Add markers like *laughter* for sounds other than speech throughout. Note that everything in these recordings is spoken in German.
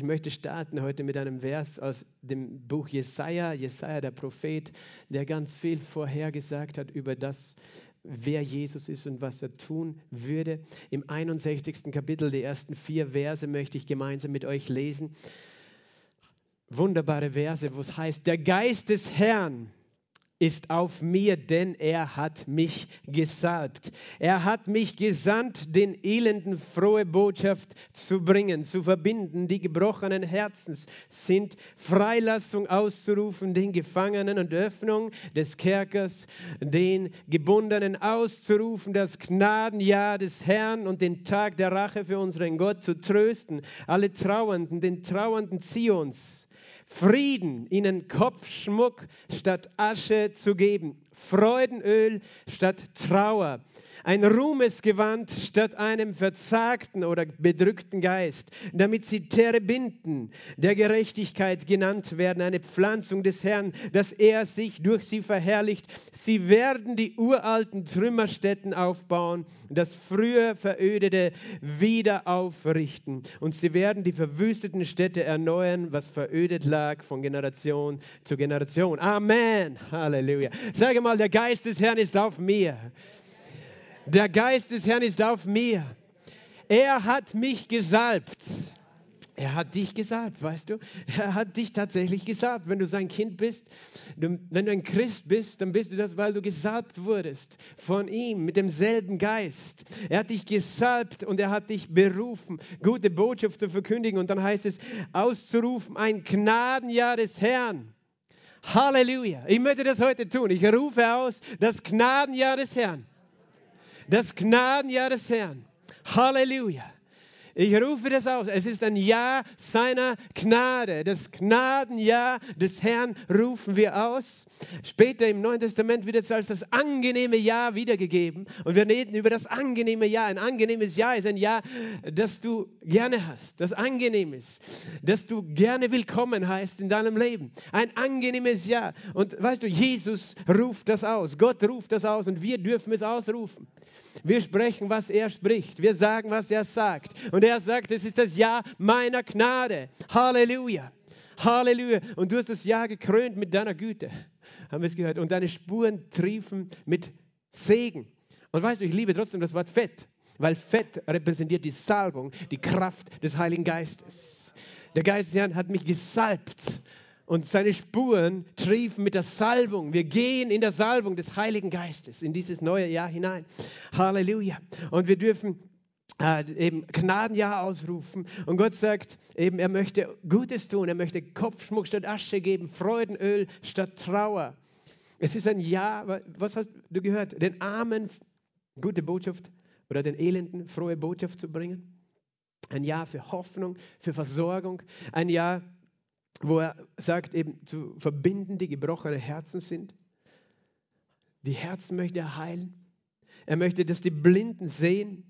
Ich möchte starten heute mit einem Vers aus dem Buch Jesaja, Jesaja der Prophet, der ganz viel vorhergesagt hat über das, wer Jesus ist und was er tun würde. Im 61. Kapitel, die ersten vier Verse möchte ich gemeinsam mit euch lesen. Wunderbare Verse, wo es heißt, der Geist des Herrn ist auf mir, denn er hat mich gesalbt. Er hat mich gesandt, den Elenden frohe Botschaft zu bringen, zu verbinden, die gebrochenen Herzens sind, Freilassung auszurufen, den Gefangenen und Öffnung des Kerkers, den Gebundenen auszurufen, das Gnadenjahr des Herrn und den Tag der Rache für unseren Gott zu trösten, alle Trauernden, den Trauernden Zions Frieden, ihnen Kopfschmuck statt Asche zu geben, Freudenöl statt Trauer, ein Ruhmesgewand statt einem verzagten oder bedrückten Geist, damit sie Terebinden der Gerechtigkeit genannt werden, eine Pflanzung des Herrn, dass er sich durch sie verherrlicht. Sie werden die uralten Trümmerstätten aufbauen, das früher verödete wieder aufrichten und sie werden die verwüsteten Städte erneuern, was verödet lag von Generation zu Generation. Amen. Halleluja. Sage mal, der Geist des Herrn ist auf mir. Der Geist des Herrn ist auf mir. Er hat mich gesalbt. Er hat dich gesalbt, weißt du? Er hat dich tatsächlich gesalbt. Wenn du sein Kind bist, wenn du ein Christ bist, dann bist du das, weil du gesalbt wurdest von ihm mit demselben Geist. Er hat dich gesalbt und er hat dich berufen, gute Botschaft zu verkündigen. Und dann heißt es, auszurufen, ein Gnadenjahr des Herrn. Halleluja. Ich möchte das heute tun. Ich rufe aus, das Gnadenjahr des Herrn das Gnadenjahr des Herrn. Halleluja. Ich rufe das aus. Es ist ein Jahr seiner Gnade. Das Gnadenjahr des Herrn rufen wir aus. Später im Neuen Testament wird es als das angenehme Jahr wiedergegeben. Und wir reden über das angenehme Jahr. Ein angenehmes Jahr ist ein Jahr, das du gerne hast, das angenehm ist, das du gerne willkommen heißt in deinem Leben. Ein angenehmes Jahr. Und weißt du, Jesus ruft das aus. Gott ruft das aus und wir dürfen es ausrufen. Wir sprechen, was er spricht. Wir sagen, was er sagt. Und er sagt, es ist das Jahr meiner Gnade. Halleluja. Halleluja. Und du hast das Jahr gekrönt mit deiner Güte. Haben wir es gehört? Und deine Spuren triefen mit Segen. Und weißt du, ich liebe trotzdem das Wort Fett, weil Fett repräsentiert die Salbung, die Kraft des Heiligen Geistes. Der Geist des Herrn hat mich gesalbt und seine Spuren triefen mit der Salbung. Wir gehen in der Salbung des Heiligen Geistes in dieses neue Jahr hinein. Halleluja. Und wir dürfen äh, eben Gnadenjahr ausrufen. Und Gott sagt eben, er möchte Gutes tun. Er möchte Kopfschmuck statt Asche geben, Freudenöl statt Trauer. Es ist ein Jahr, was hast du gehört? Den Armen gute Botschaft oder den Elenden frohe Botschaft zu bringen. Ein Jahr für Hoffnung, für Versorgung. Ein Jahr wo er sagt, eben zu verbinden, die gebrochene Herzen sind. Die Herzen möchte er heilen. Er möchte, dass die Blinden sehen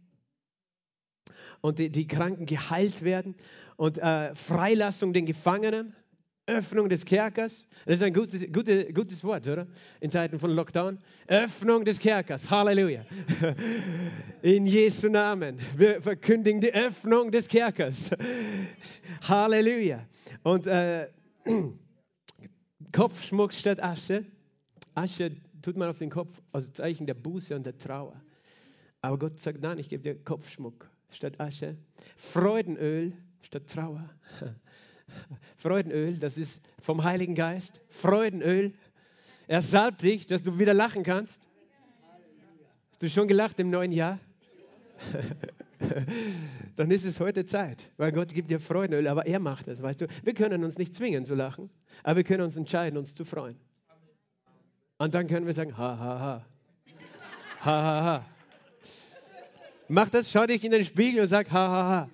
und die, die Kranken geheilt werden und äh, Freilassung den Gefangenen. Öffnung des Kerkers. Das ist ein gutes, gutes, gutes Wort, oder? In Zeiten von Lockdown. Öffnung des Kerkers. Halleluja. *laughs* In Jesu Namen. Wir verkündigen die Öffnung des Kerkers. *laughs* Halleluja. Und äh, *clears throat* Kopfschmuck statt Asche. Asche tut man auf den Kopf als Zeichen der Buße und der Trauer. Aber Gott sagt, nein, ich gebe dir Kopfschmuck statt Asche. Freudenöl statt Trauer. *laughs* Freudenöl, das ist vom Heiligen Geist. Freudenöl. Er salbt dich, dass du wieder lachen kannst. Hast du schon gelacht im neuen Jahr? *laughs* Dann ist es heute Zeit, weil Gott gibt dir Freudenöl, aber er macht es, weißt du. Wir können uns nicht zwingen zu lachen, aber wir können uns entscheiden, uns zu freuen. Und dann können wir sagen, ha, ha, ha. Ha, ha, ha. Mach das, schau dich in den Spiegel und sag, ha, ha, ha.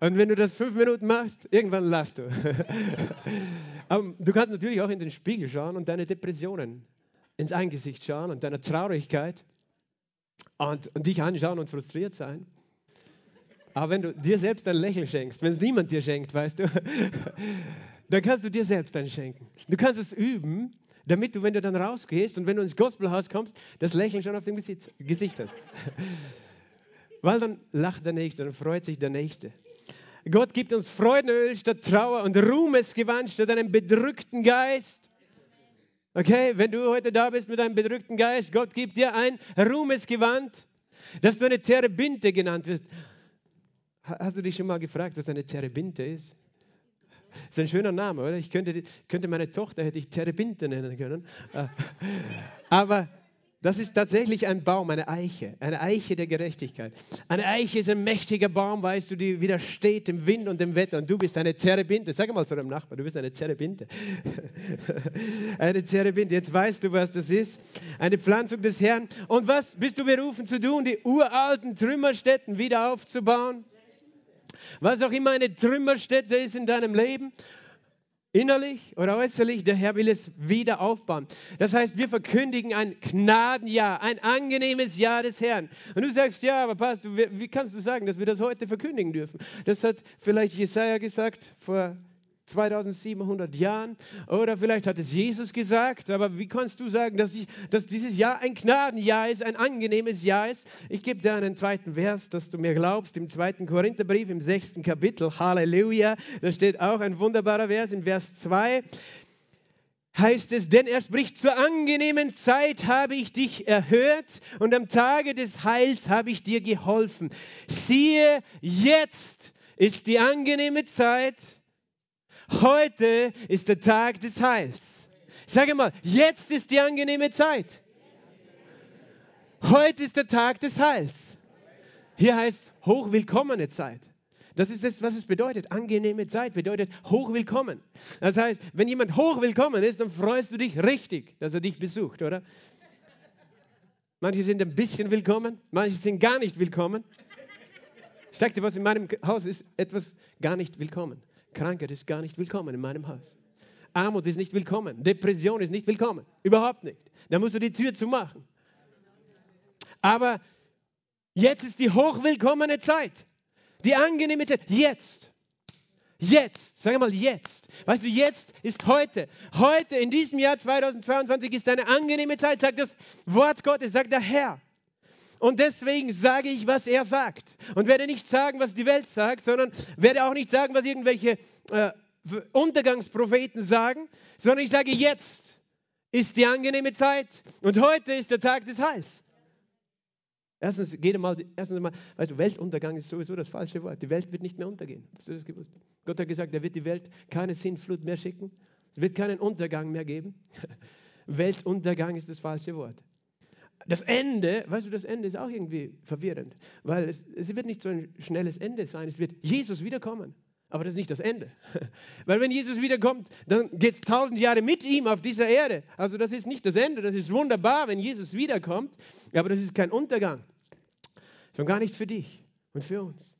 Und wenn du das fünf Minuten machst, irgendwann lachst du. Aber *laughs* du kannst natürlich auch in den Spiegel schauen und deine Depressionen ins Angesicht schauen und deine Traurigkeit und, und dich anschauen und frustriert sein. Aber wenn du dir selbst ein Lächeln schenkst, wenn es niemand dir schenkt, weißt du, *laughs* dann kannst du dir selbst ein schenken. Du kannst es üben, damit du, wenn du dann rausgehst und wenn du ins Gospelhaus kommst, das Lächeln schon auf dem Gesicht hast. *laughs* Weil dann lacht der Nächste, dann freut sich der Nächste. Gott gibt uns Freudenöl statt Trauer und Ruhmesgewand statt einem bedrückten Geist. Okay, wenn du heute da bist mit einem bedrückten Geist, Gott gibt dir ein Ruhmesgewand, dass du eine Terebinte genannt wirst. Hast du dich schon mal gefragt, was eine Terebinte ist? Das ist ein schöner Name, oder? Ich könnte, könnte meine Tochter, hätte ich Terebinte nennen können. Äh, aber das ist tatsächlich ein Baum, eine Eiche, eine Eiche der Gerechtigkeit. Eine Eiche ist ein mächtiger Baum, weißt du, die widersteht dem Wind und dem Wetter. Und du bist eine Terebinte. Sag mal zu deinem Nachbarn, du bist eine Terebinte. *laughs* eine Terebinte. Jetzt weißt du, was das ist. Eine Pflanzung des Herrn. Und was bist du berufen zu tun? Die uralten Trümmerstätten wieder aufzubauen? Was auch immer eine Trümmerstätte ist in deinem Leben, innerlich oder äußerlich, der Herr will es wieder aufbauen. Das heißt, wir verkündigen ein Gnadenjahr, ein angenehmes Jahr des Herrn. Und du sagst, ja, aber Pastor, wie kannst du sagen, dass wir das heute verkündigen dürfen? Das hat vielleicht Jesaja gesagt vor 2700 Jahren oder vielleicht hat es Jesus gesagt, aber wie kannst du sagen, dass, ich, dass dieses Jahr ein Gnadenjahr ist, ein angenehmes Jahr ist? Ich gebe dir einen zweiten Vers, dass du mir glaubst, im zweiten Korintherbrief, im sechsten Kapitel, Halleluja, da steht auch ein wunderbarer Vers, in Vers 2 heißt es, denn er spricht, zur angenehmen Zeit habe ich dich erhört und am Tage des Heils habe ich dir geholfen. Siehe, jetzt ist die angenehme Zeit, Heute ist der Tag des Heils. Sage mal, jetzt ist die angenehme Zeit. Heute ist der Tag des Heils. Hier heißt hochwillkommene Zeit. Das ist es, was es bedeutet. Angenehme Zeit bedeutet hochwillkommen. Das heißt, wenn jemand hochwillkommen ist, dann freust du dich richtig, dass er dich besucht, oder? Manche sind ein bisschen willkommen, manche sind gar nicht willkommen. Ich sagte was, in meinem Haus ist etwas gar nicht willkommen. Krankheit ist gar nicht willkommen in meinem Haus. Armut ist nicht willkommen. Depression ist nicht willkommen. Überhaupt nicht. Da musst du die Tür zumachen. Aber jetzt ist die hochwillkommene Zeit. Die angenehme Zeit. Jetzt. Jetzt. Sag mal jetzt. Weißt du, jetzt ist heute. Heute, in diesem Jahr 2022, ist eine angenehme Zeit, sagt das Wort Gottes, sagt der Herr. Und deswegen sage ich, was er sagt. Und werde nicht sagen, was die Welt sagt, sondern werde auch nicht sagen, was irgendwelche äh, Untergangspropheten sagen, sondern ich sage, jetzt ist die angenehme Zeit und heute ist der Tag des Heils. Erstens, geht mal, erstens mal, weißt du, Weltuntergang ist sowieso das falsche Wort. Die Welt wird nicht mehr untergehen. Hast du das gewusst? Gott hat gesagt, er wird die Welt keine Sinnflut mehr schicken. Es wird keinen Untergang mehr geben. *laughs* Weltuntergang ist das falsche Wort das Ende, weißt du, das Ende ist auch irgendwie verwirrend, weil es, es wird nicht so ein schnelles Ende sein, es wird Jesus wiederkommen. Aber das ist nicht das Ende. *laughs* Weil wenn Jesus wiederkommt, dann geht es tausend Jahre mit ihm auf dieser Erde. Also das ist nicht das Ende. Das ist wunderbar, wenn Jesus wiederkommt. Aber das ist kein Untergang. Schon gar nicht für dich und für uns.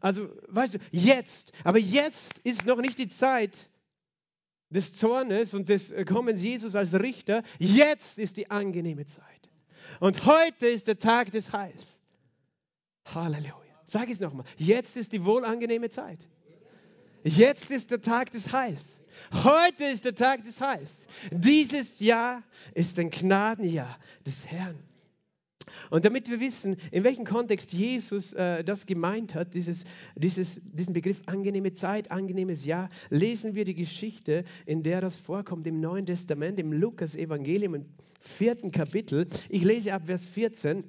Also weißt du, jetzt. Aber jetzt ist noch nicht die Zeit des Zornes und des Kommens Jesus als Richter. Jetzt ist die angenehme Zeit. Und heute ist der Tag des Heils. Halleluja. Sag es nochmal. Jetzt ist die wohlangenehme Zeit. Jetzt ist der Tag des Heils. Heute ist der Tag des Heils. Dieses Jahr ist ein Gnadenjahr des Herrn. Und damit wir wissen, in welchem Kontext Jesus äh, das gemeint hat, dieses, dieses, diesen Begriff angenehme Zeit, angenehmes Jahr, lesen wir die Geschichte, in der das vorkommt im Neuen Testament, im Lukas-Evangelium, im vierten Kapitel. Ich lese ab Vers 14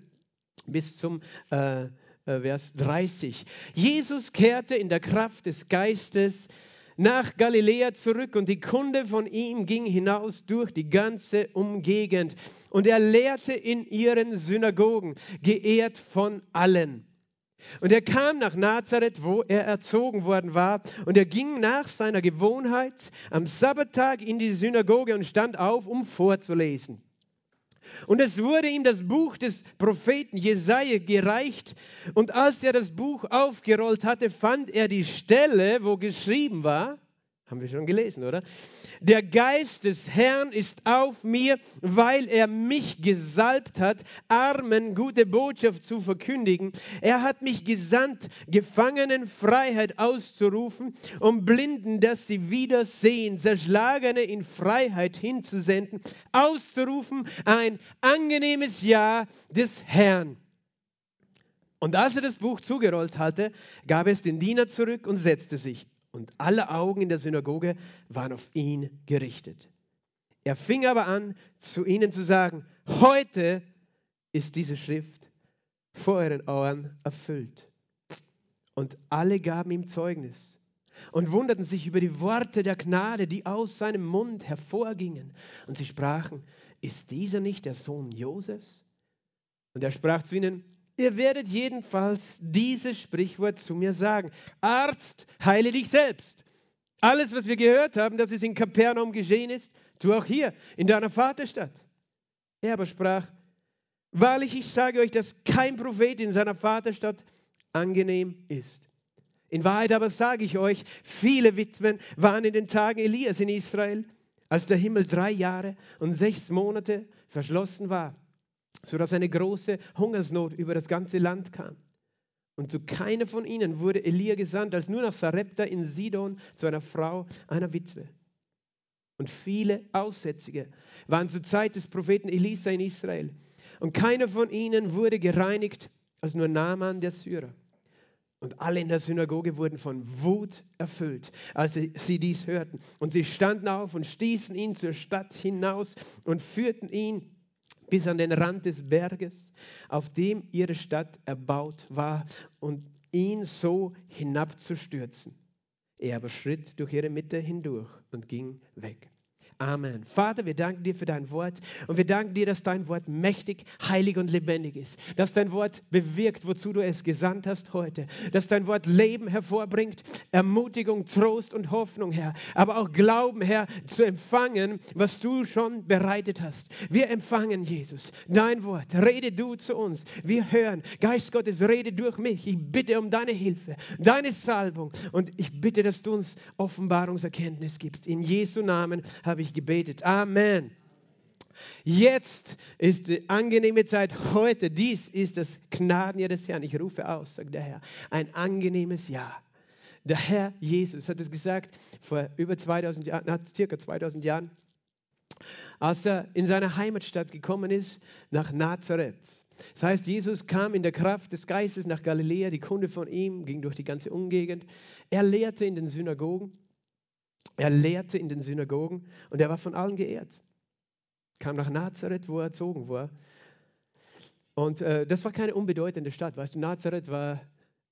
bis zum äh, äh Vers 30. Jesus kehrte in der Kraft des Geistes nach Galiläa zurück und die Kunde von ihm ging hinaus durch die ganze Umgegend und er lehrte in ihren Synagogen, geehrt von allen. Und er kam nach Nazareth, wo er erzogen worden war, und er ging nach seiner Gewohnheit am Sabbattag in die Synagoge und stand auf, um vorzulesen. Und es wurde ihm das Buch des Propheten Jesaja gereicht. Und als er das Buch aufgerollt hatte, fand er die Stelle, wo geschrieben war, haben wir schon gelesen, oder? Der Geist des Herrn ist auf mir, weil er mich gesalbt hat, Armen gute Botschaft zu verkündigen. Er hat mich gesandt, Gefangenen Freiheit auszurufen, um Blinden, dass sie wieder sehen, Zerschlagene in Freiheit hinzusenden, auszurufen ein angenehmes Jahr des Herrn. Und als er das Buch zugerollt hatte, gab es den Diener zurück und setzte sich. Und alle Augen in der Synagoge waren auf ihn gerichtet. Er fing aber an, zu ihnen zu sagen, heute ist diese Schrift vor euren Ohren erfüllt. Und alle gaben ihm Zeugnis und wunderten sich über die Worte der Gnade, die aus seinem Mund hervorgingen. Und sie sprachen, ist dieser nicht der Sohn Josefs? Und er sprach zu ihnen, ihr werdet jedenfalls dieses Sprichwort zu mir sagen. Arzt, heile dich selbst. Alles, was wir gehört haben, dass es in Kapernaum geschehen ist, tu auch hier, in deiner Vaterstadt. Er aber sprach, wahrlich, ich sage euch, dass kein Prophet in seiner Vaterstadt angenehm ist. In Wahrheit aber sage ich euch, viele Witwen waren in den Tagen Elias in Israel, als der Himmel drei Jahre und sechs Monate verschlossen war, sodass eine große Hungersnot über das ganze Land kam. Und zu keiner von ihnen wurde Elia gesandt, als nur nach Sarepta in Sidon zu einer Frau, einer Witwe. Und viele Aussätzige waren zur Zeit des Propheten Elisa in Israel. Und keiner von ihnen wurde gereinigt, als nur Naaman der Syrer. Und alle in der Synagoge wurden von Wut erfüllt, als sie dies hörten. Und sie standen auf und stießen ihn zur Stadt hinaus und führten ihn bis an den Rand des Berges, auf dem ihre Stadt erbaut war, und ihn so hinabzustürzen. Er aber schritt durch ihre Mitte hindurch und ging weg. Amen. Vater, wir danken dir für dein Wort und wir danken dir, dass dein Wort mächtig, heilig und lebendig ist. Dass dein Wort bewirkt, wozu du es gesandt hast heute. Dass dein Wort Leben hervorbringt, Ermutigung, Trost und Hoffnung, Herr. Aber auch Glauben, Herr, zu empfangen, was du schon bereitet hast. Wir empfangen, Jesus, dein Wort. Rede du zu uns. Wir hören. Geist Gottes, rede durch mich. Ich bitte um deine Hilfe, deine Salbung und ich bitte, dass du uns Offenbarungserkenntnis gibst. In Jesu Namen habe ich ich gebetet. Amen. Jetzt ist die angenehme Zeit. Heute, dies ist das Gnadenjahr des Herrn. Ich rufe aus, sagt der Herr. Ein angenehmes Jahr. Der Herr Jesus hat es gesagt vor über 2000 Jahren, nach circa 2000 Jahren, als er in seine Heimatstadt gekommen ist, nach Nazareth. Das heißt, Jesus kam in der Kraft des Geistes nach Galiläa. Die Kunde von ihm ging durch die ganze Umgegend. Er lehrte in den Synagogen. Er lehrte in den Synagogen und er war von allen geehrt. Kam nach Nazareth, wo er erzogen war. Und äh, das war keine unbedeutende Stadt. Weißt du, Nazareth war,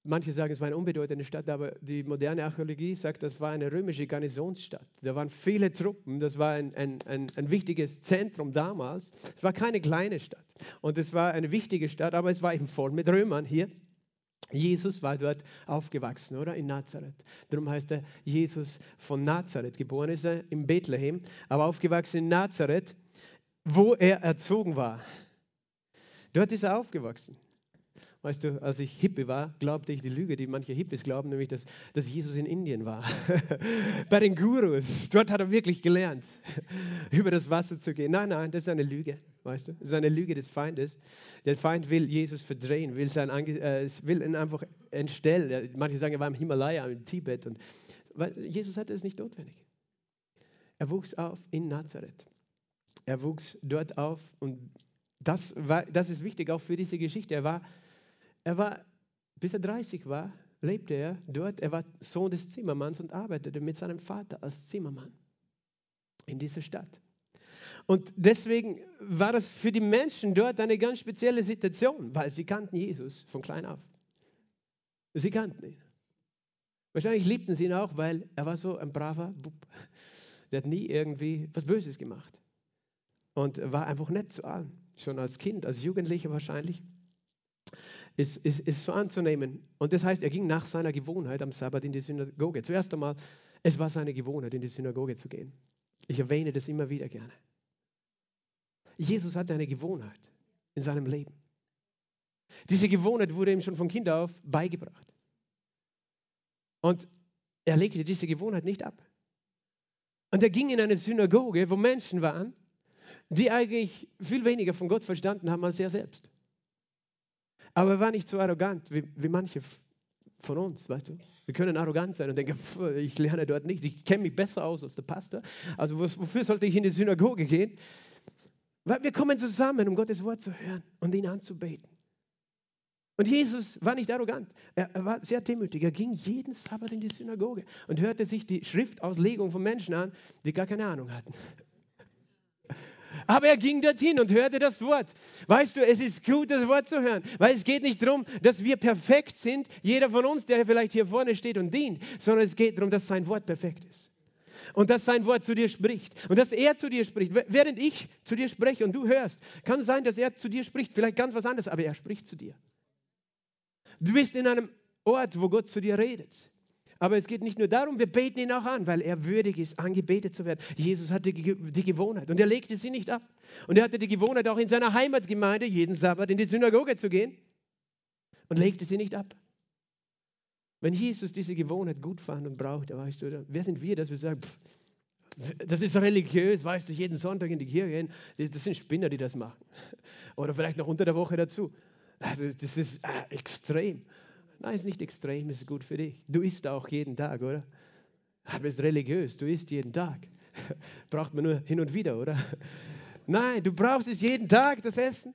manche sagen, es war eine unbedeutende Stadt, aber die moderne Archäologie sagt, das war eine römische Garnisonsstadt. Da waren viele Truppen, das war ein, ein, ein, ein wichtiges Zentrum damals. Es war keine kleine Stadt. Und es war eine wichtige Stadt, aber es war eben voll mit Römern hier. Jesus war dort aufgewachsen, oder? In Nazareth. Darum heißt er Jesus von Nazareth. Geboren ist er in Bethlehem, aber aufgewachsen in Nazareth, wo er erzogen war. Dort ist er aufgewachsen. Weißt du, als ich Hippie war, glaubte ich die Lüge, die manche Hippies glauben, nämlich, dass, dass Jesus in Indien war. *laughs* Bei den Gurus. Dort hat er wirklich gelernt, *laughs* über das Wasser zu gehen. Nein, nein, das ist eine Lüge. Weißt du, das ist eine Lüge des Feindes. Der Feind will Jesus verdrehen, will, sein, äh, will ihn einfach entstellen. Manche sagen, er war im Himalaya, im Tibet. Und, Jesus hatte es nicht notwendig. Er wuchs auf in Nazareth. Er wuchs dort auf und das, war, das ist wichtig auch für diese Geschichte. Er war er war, bis er 30 war, lebte er dort. Er war Sohn des Zimmermanns und arbeitete mit seinem Vater als Zimmermann in dieser Stadt. Und deswegen war das für die Menschen dort eine ganz spezielle Situation, weil sie kannten Jesus von klein auf. Sie kannten ihn. Wahrscheinlich liebten sie ihn auch, weil er war so ein braver Bub. Der hat nie irgendwie was Böses gemacht. Und war einfach nett zu allen. Schon als Kind, als Jugendlicher wahrscheinlich ist, ist, ist so anzunehmen. Und das heißt, er ging nach seiner Gewohnheit am Sabbat in die Synagoge. Zuerst einmal, es war seine Gewohnheit, in die Synagoge zu gehen. Ich erwähne das immer wieder gerne. Jesus hatte eine Gewohnheit in seinem Leben. Diese Gewohnheit wurde ihm schon von Kind auf beigebracht. Und er legte diese Gewohnheit nicht ab. Und er ging in eine Synagoge, wo Menschen waren, die eigentlich viel weniger von Gott verstanden haben als er selbst. Aber er war nicht so arrogant wie, wie manche von uns, weißt du? Wir können arrogant sein und denken, ich lerne dort nicht, ich kenne mich besser aus als der Pastor. Also wofür sollte ich in die Synagoge gehen? Weil wir kommen zusammen, um Gottes Wort zu hören und ihn anzubeten. Und Jesus war nicht arrogant, er, er, war sehr demütig. Er ging jeden Sabbat in die Synagoge und hörte sich die Schriftauslegung von Menschen an, die gar keine Ahnung hatten. Aber er ging dorthin und hörte das Wort. Weißt du, es ist gut, das Wort zu hören, weil es geht nicht darum, dass wir perfekt sind, jeder von uns, der vielleicht hier vorne steht und dient, sondern es geht darum, dass sein Wort perfekt ist. Und dass sein Wort zu dir spricht. Und dass er zu dir spricht. Während ich zu dir spreche und du hörst, kann sein, dass er zu dir spricht. Vielleicht ganz was anderes, aber er spricht zu dir. Du bist in einem Ort, wo Gott zu dir redet. Aber es geht nicht nur darum, wir beten ihn auch an, weil er würdig ist, angebetet zu werden. Jesus hatte die Gewohnheit und er legte sie nicht ab. Und er hatte die Gewohnheit, auch in seiner Heimatgemeinde jeden Sabbat in die Synagoge zu gehen und legte sie nicht ab. Wenn Jesus diese Gewohnheit gut fand und brauchte, weißt du, wer sind wir, dass wir sagen, pff, das ist religiös, weißt du, jeden Sonntag in die Kirche gehen, das sind Spinner, die das machen. Oder vielleicht noch unter der Woche dazu. Also das ist äh, extrem. Nein, ist nicht extrem, ist gut für dich. Du isst auch jeden Tag, oder? Aber es ist religiös, du isst jeden Tag. *laughs* Braucht man nur hin und wieder, oder? Nein, du brauchst es jeden Tag, das Essen.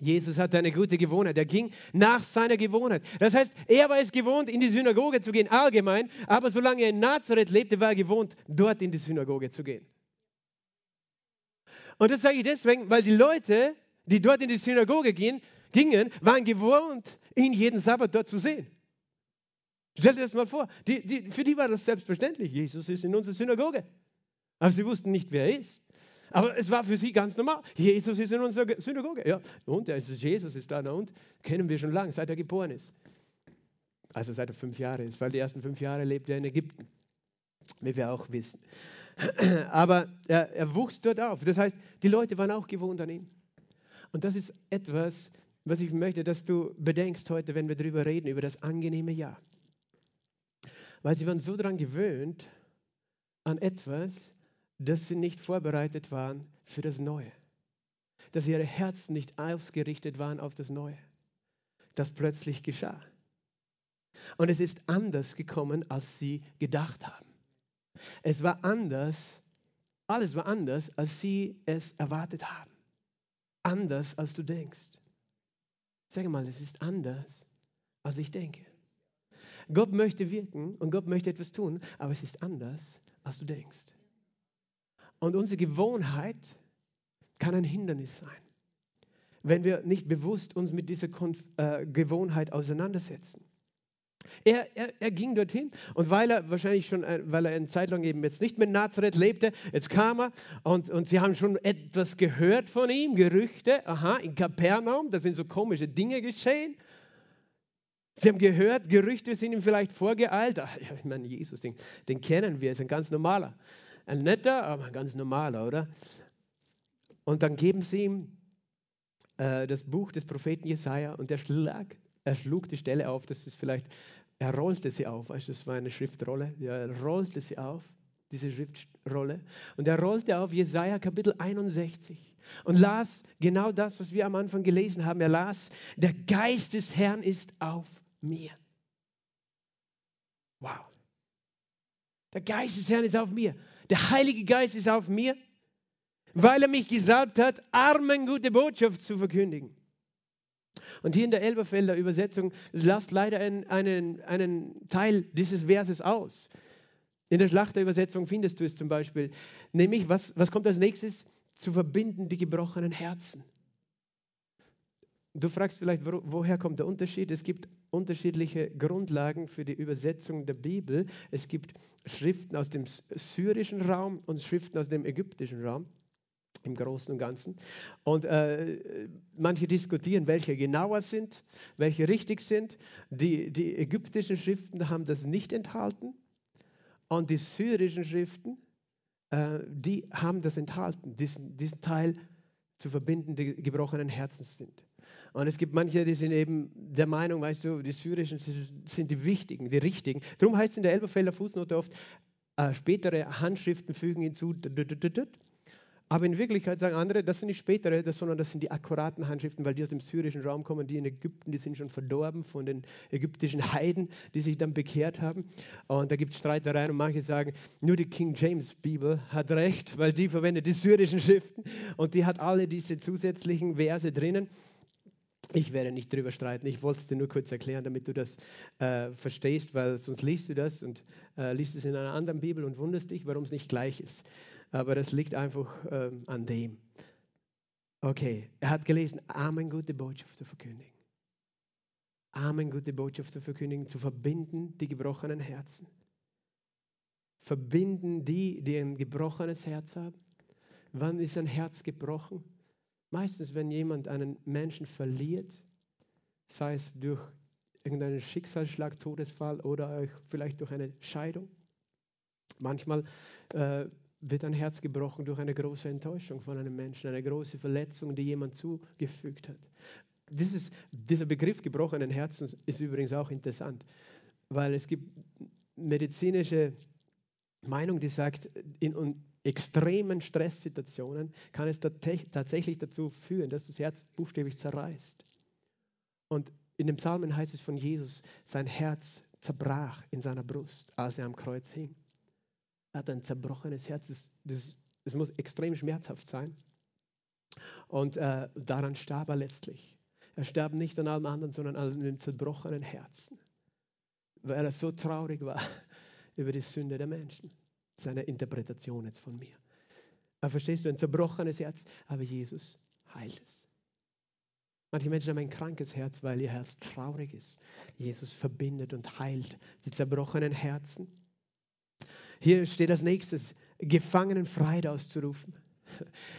Jesus hatte eine gute Gewohnheit. Er ging nach seiner Gewohnheit. Das heißt, er war es gewohnt, in die Synagoge zu gehen, allgemein. Aber solange er in Nazareth lebte, war er gewohnt, dort in die Synagoge zu gehen. Und das sage ich deswegen, weil die Leute, die dort in die Synagoge gingen, gingen waren gewohnt, ihn jeden Sabbat dort zu sehen. Stell dir das mal vor. Die, die, für die war das selbstverständlich. Jesus ist in unserer Synagoge. Aber sie wussten nicht, wer er ist. Aber es war für sie ganz normal. Jesus ist in unserer Synagoge. Ja, und ist, Jesus ist da. Na und? Kennen wir schon lange, seit er geboren ist. Also seit er fünf Jahre ist, weil die ersten fünf Jahre lebt er in Ägypten. Wie wir auch wissen. *clears throat* Aber er, er wuchs dort auf. Das heißt, die Leute waren auch gewohnt an ihn. Und das ist etwas, was ich möchte, dass du bedenkst heute, wenn wir darüber reden, über das angenehme Ja. Weil sie waren so daran gewöhnt, an etwas, dass sie nicht vorbereitet waren für das Neue. Dass ihre Herzen nicht ausgerichtet waren auf das Neue. Das plötzlich geschah. Und es ist anders gekommen, als sie gedacht haben. Es war anders, alles war anders, als sie es erwartet haben. Anders, als du denkst. Sag mal, es ist anders, als ich denke. Gott möchte wirken und Gott möchte etwas tun, aber es ist anders, als du denkst. Und unsere Gewohnheit kann ein Hindernis sein, wenn wir nicht bewusst uns mit dieser Konf äh, Gewohnheit auseinandersetzen. Er, er, er, ging dorthin und weil er wahrscheinlich schon, äh, weil er eine Zeit lang eben jetzt nicht mehr in Nazareth lebte, jetzt kam er und, und sie haben schon etwas gehört von ihm, Gerüchte, aha, in Kapernaum, da sind so komische Dinge geschehen. Sie haben gehört, Gerüchte sind ihm vielleicht vorgeeilt. Ach, ich meine, Jesus, den, den kennen wir, ist ein ganz normaler. Ein netter, aber ein ganz normaler, oder? Und dann geben sie ihm äh, das Buch des Propheten Jesaja und er, schlag, er schlug die Stelle auf, das ist vielleicht, er rollte sie auf, weißt du, das war eine Schriftrolle, ja, er rollte sie auf, diese Schriftrolle, und er rollte auf Jesaja Kapitel 61 und las genau das, was wir am Anfang gelesen haben. Er las, der Geist des Herrn ist auf mir. Wow. Der Geist des Herrn ist auf mir. Der Heilige Geist ist auf mir, weil er mich gesalbt hat, Armen gute Botschaft zu verkündigen. Und hier in der Elberfelder Übersetzung lasst leider einen, einen, Teil dieses Verses aus. In der Schlachterübersetzung findest du es zum Beispiel. Nämlich, was, was kommt als nächstes? Zu verbinden die gebrochenen Herzen. Du fragst vielleicht, woher kommt der Unterschied? Es gibt unterschiedliche Grundlagen für die Übersetzung der Bibel. Es gibt Schriften aus dem syrischen Raum und Schriften aus dem ägyptischen Raum im Großen und Ganzen. Und äh, manche diskutieren, welche genauer sind, welche richtig sind. Die, die ägyptischen Schriften haben das nicht enthalten und die syrischen Schriften, äh, die haben das enthalten, diesen, diesen Teil zu verbinden, die gebrochenen Herzens sind. Und es gibt manche, die sind eben der Meinung, weißt du, die syrischen sind die wichtigen, die richtigen. Darum heißt es in der Elberfelder Fußnote oft, äh, spätere Handschriften fügen hinzu. Aber in Wirklichkeit sagen andere, das sind nicht spätere, sondern das sind die akkuraten Handschriften, weil die aus dem syrischen Raum kommen, die in Ägypten, die sind schon verdorben von den ägyptischen Heiden, die sich dann bekehrt haben. Und da gibt es Streitereien und manche sagen, nur die King James Bibel hat recht, weil die verwendet die syrischen Schriften und die hat alle diese zusätzlichen Verse drinnen. Ich werde nicht drüber streiten. Ich wollte es dir nur kurz erklären, damit du das äh, verstehst, weil sonst liest du das und äh, liest es in einer anderen Bibel und wunderst dich, warum es nicht gleich ist. Aber das liegt einfach äh, an dem. Okay, er hat gelesen, Amen, gute Botschaft zu verkündigen. Amen, gute Botschaft zu verkündigen, zu verbinden die gebrochenen Herzen. Verbinden die, die ein gebrochenes Herz haben. Wann ist ein Herz gebrochen? Meistens, wenn jemand einen Menschen verliert, sei es durch irgendeinen Schicksalsschlag, Todesfall oder vielleicht durch eine Scheidung. Manchmal äh, wird ein Herz gebrochen durch eine große Enttäuschung von einem Menschen, eine große Verletzung, die jemand zugefügt hat. Dieses, dieser Begriff gebrochenen Herzens ist übrigens auch interessant, weil es gibt medizinische Meinung, die sagt, in, extremen Stresssituationen kann es tatsächlich dazu führen, dass das Herz buchstäblich zerreißt. Und in dem Psalmen heißt es von Jesus, sein Herz zerbrach in seiner Brust, als er am Kreuz hing. Er hat ein zerbrochenes Herz, das, das, das muss extrem schmerzhaft sein. Und äh, daran starb er letztlich. Er starb nicht an allem anderen, sondern an einem zerbrochenen Herzen, weil er so traurig war *laughs* über die Sünde der Menschen seine Interpretation jetzt von mir. Aber verstehst du, ein zerbrochenes Herz, aber Jesus heilt es. Manche Menschen haben ein krankes Herz, weil ihr Herz traurig ist. Jesus verbindet und heilt die zerbrochenen Herzen. Hier steht als nächstes, Gefangenen Freiheit auszurufen.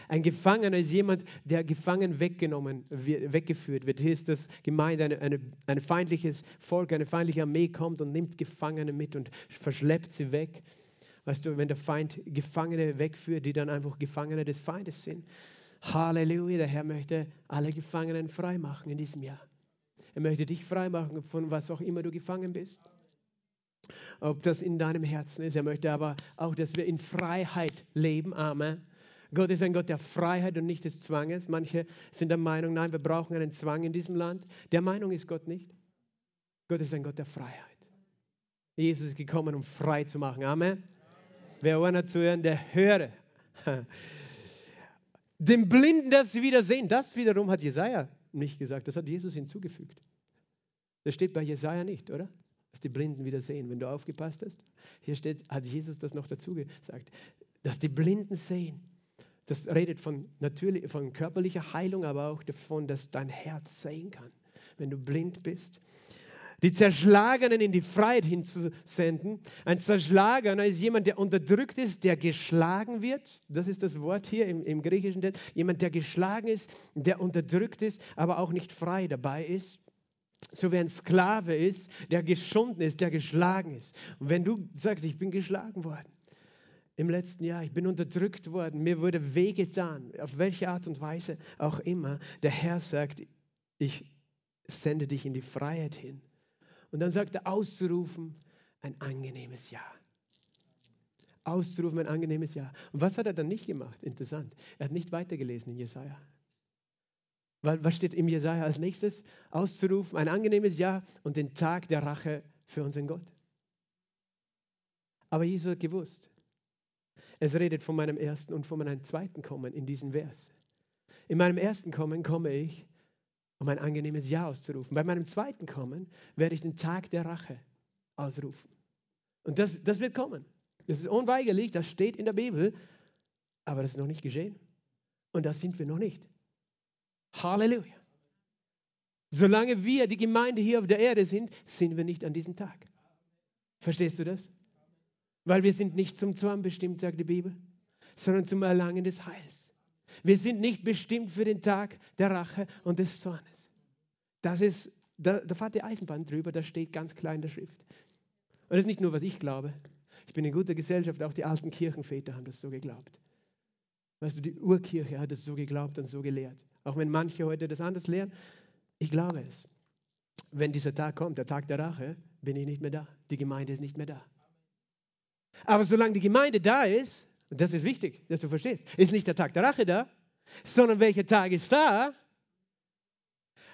Ein Gefangener ist jemand, der gefangen weggenommen, weggeführt wird. Hier ist das gemeint, ein eine, eine feindliches Volk, eine feindliche Armee kommt und nimmt Gefangene mit und verschleppt sie weg. Weißt du, wenn der Feind Gefangene wegführt, die dann einfach Gefangene des Feindes sind. Halleluja, der Herr möchte alle Gefangenen frei machen in diesem Jahr. Er möchte dich frei machen von was auch immer du gefangen bist. Ob das in deinem Herzen ist. Er möchte aber auch, dass wir in Freiheit leben. Amen. Gott ist ein Gott der Freiheit und nicht des Zwanges. Manche sind der Meinung, nein, wir brauchen einen Zwang in diesem Land. Der Meinung ist Gott nicht. Gott ist ein Gott der Freiheit. Jesus ist gekommen, um frei zu machen. Amen. Wer Ohren hat zu hören, der höre. *laughs* Dem Blinden das Wiedersehen, das wiederum hat Jesaja nicht gesagt, das hat Jesus hinzugefügt. Das steht bei Jesaja nicht, oder? Dass die Blinden wieder sehen, wenn du aufgepasst hast. Hier steht, hat Jesus das noch dazu gesagt, dass die Blinden sehen. Das redet von, natürlich, von körperlicher Heilung, aber auch davon, dass dein Herz sehen kann, wenn du blind bist die Zerschlagenen in die Freiheit hinzusenden. Ein Zerschlagener ist jemand, der unterdrückt ist, der geschlagen wird. Das ist das Wort hier im, im Griechischen. Jemand, der geschlagen ist, der unterdrückt ist, aber auch nicht frei dabei ist. So wie ein Sklave ist, der geschunden ist, der geschlagen ist. Und wenn du sagst, ich bin geschlagen worden, im letzten Jahr. Ich bin unterdrückt worden. Mir wurde wehgetan. Auf welche Art und Weise auch immer. Der Herr sagt, ich sende dich in die Freiheit hin. Und dann sagt er, auszurufen, ein angenehmes Ja. Auszurufen, ein angenehmes Ja. Und was hat er dann nicht gemacht? Interessant. Er hat nicht weitergelesen in Jesaja. Was steht im Jesaja als nächstes? Auszurufen, ein angenehmes Ja und den Tag der Rache für unseren Gott. Aber Jesus hat gewusst, es redet von meinem ersten und von meinem zweiten Kommen in diesem Vers. In meinem ersten Kommen komme ich, um ein angenehmes Ja auszurufen. Bei meinem zweiten Kommen werde ich den Tag der Rache ausrufen. Und das, das wird kommen. Das ist unweigerlich, das steht in der Bibel, aber das ist noch nicht geschehen. Und das sind wir noch nicht. Halleluja. Solange wir, die Gemeinde hier auf der Erde sind, sind wir nicht an diesem Tag. Verstehst du das? Weil wir sind nicht zum Zorn bestimmt, sagt die Bibel, sondern zum Erlangen des Heils. Wir sind nicht bestimmt für den Tag der Rache und des Zornes. Das ist, da, da fährt die Eisenbahn drüber, das steht ganz klar in der Schrift. Und das ist nicht nur, was ich glaube. Ich bin in guter Gesellschaft, auch die alten Kirchenväter haben das so geglaubt. Weißt du, die Urkirche hat es so geglaubt und so gelehrt. Auch wenn manche heute das anders lehren, ich glaube es. Wenn dieser Tag kommt, der Tag der Rache, bin ich nicht mehr da. Die Gemeinde ist nicht mehr da. Aber solange die Gemeinde da ist, und das ist wichtig, dass du verstehst. Ist nicht der Tag der Rache da, sondern welcher Tag ist da?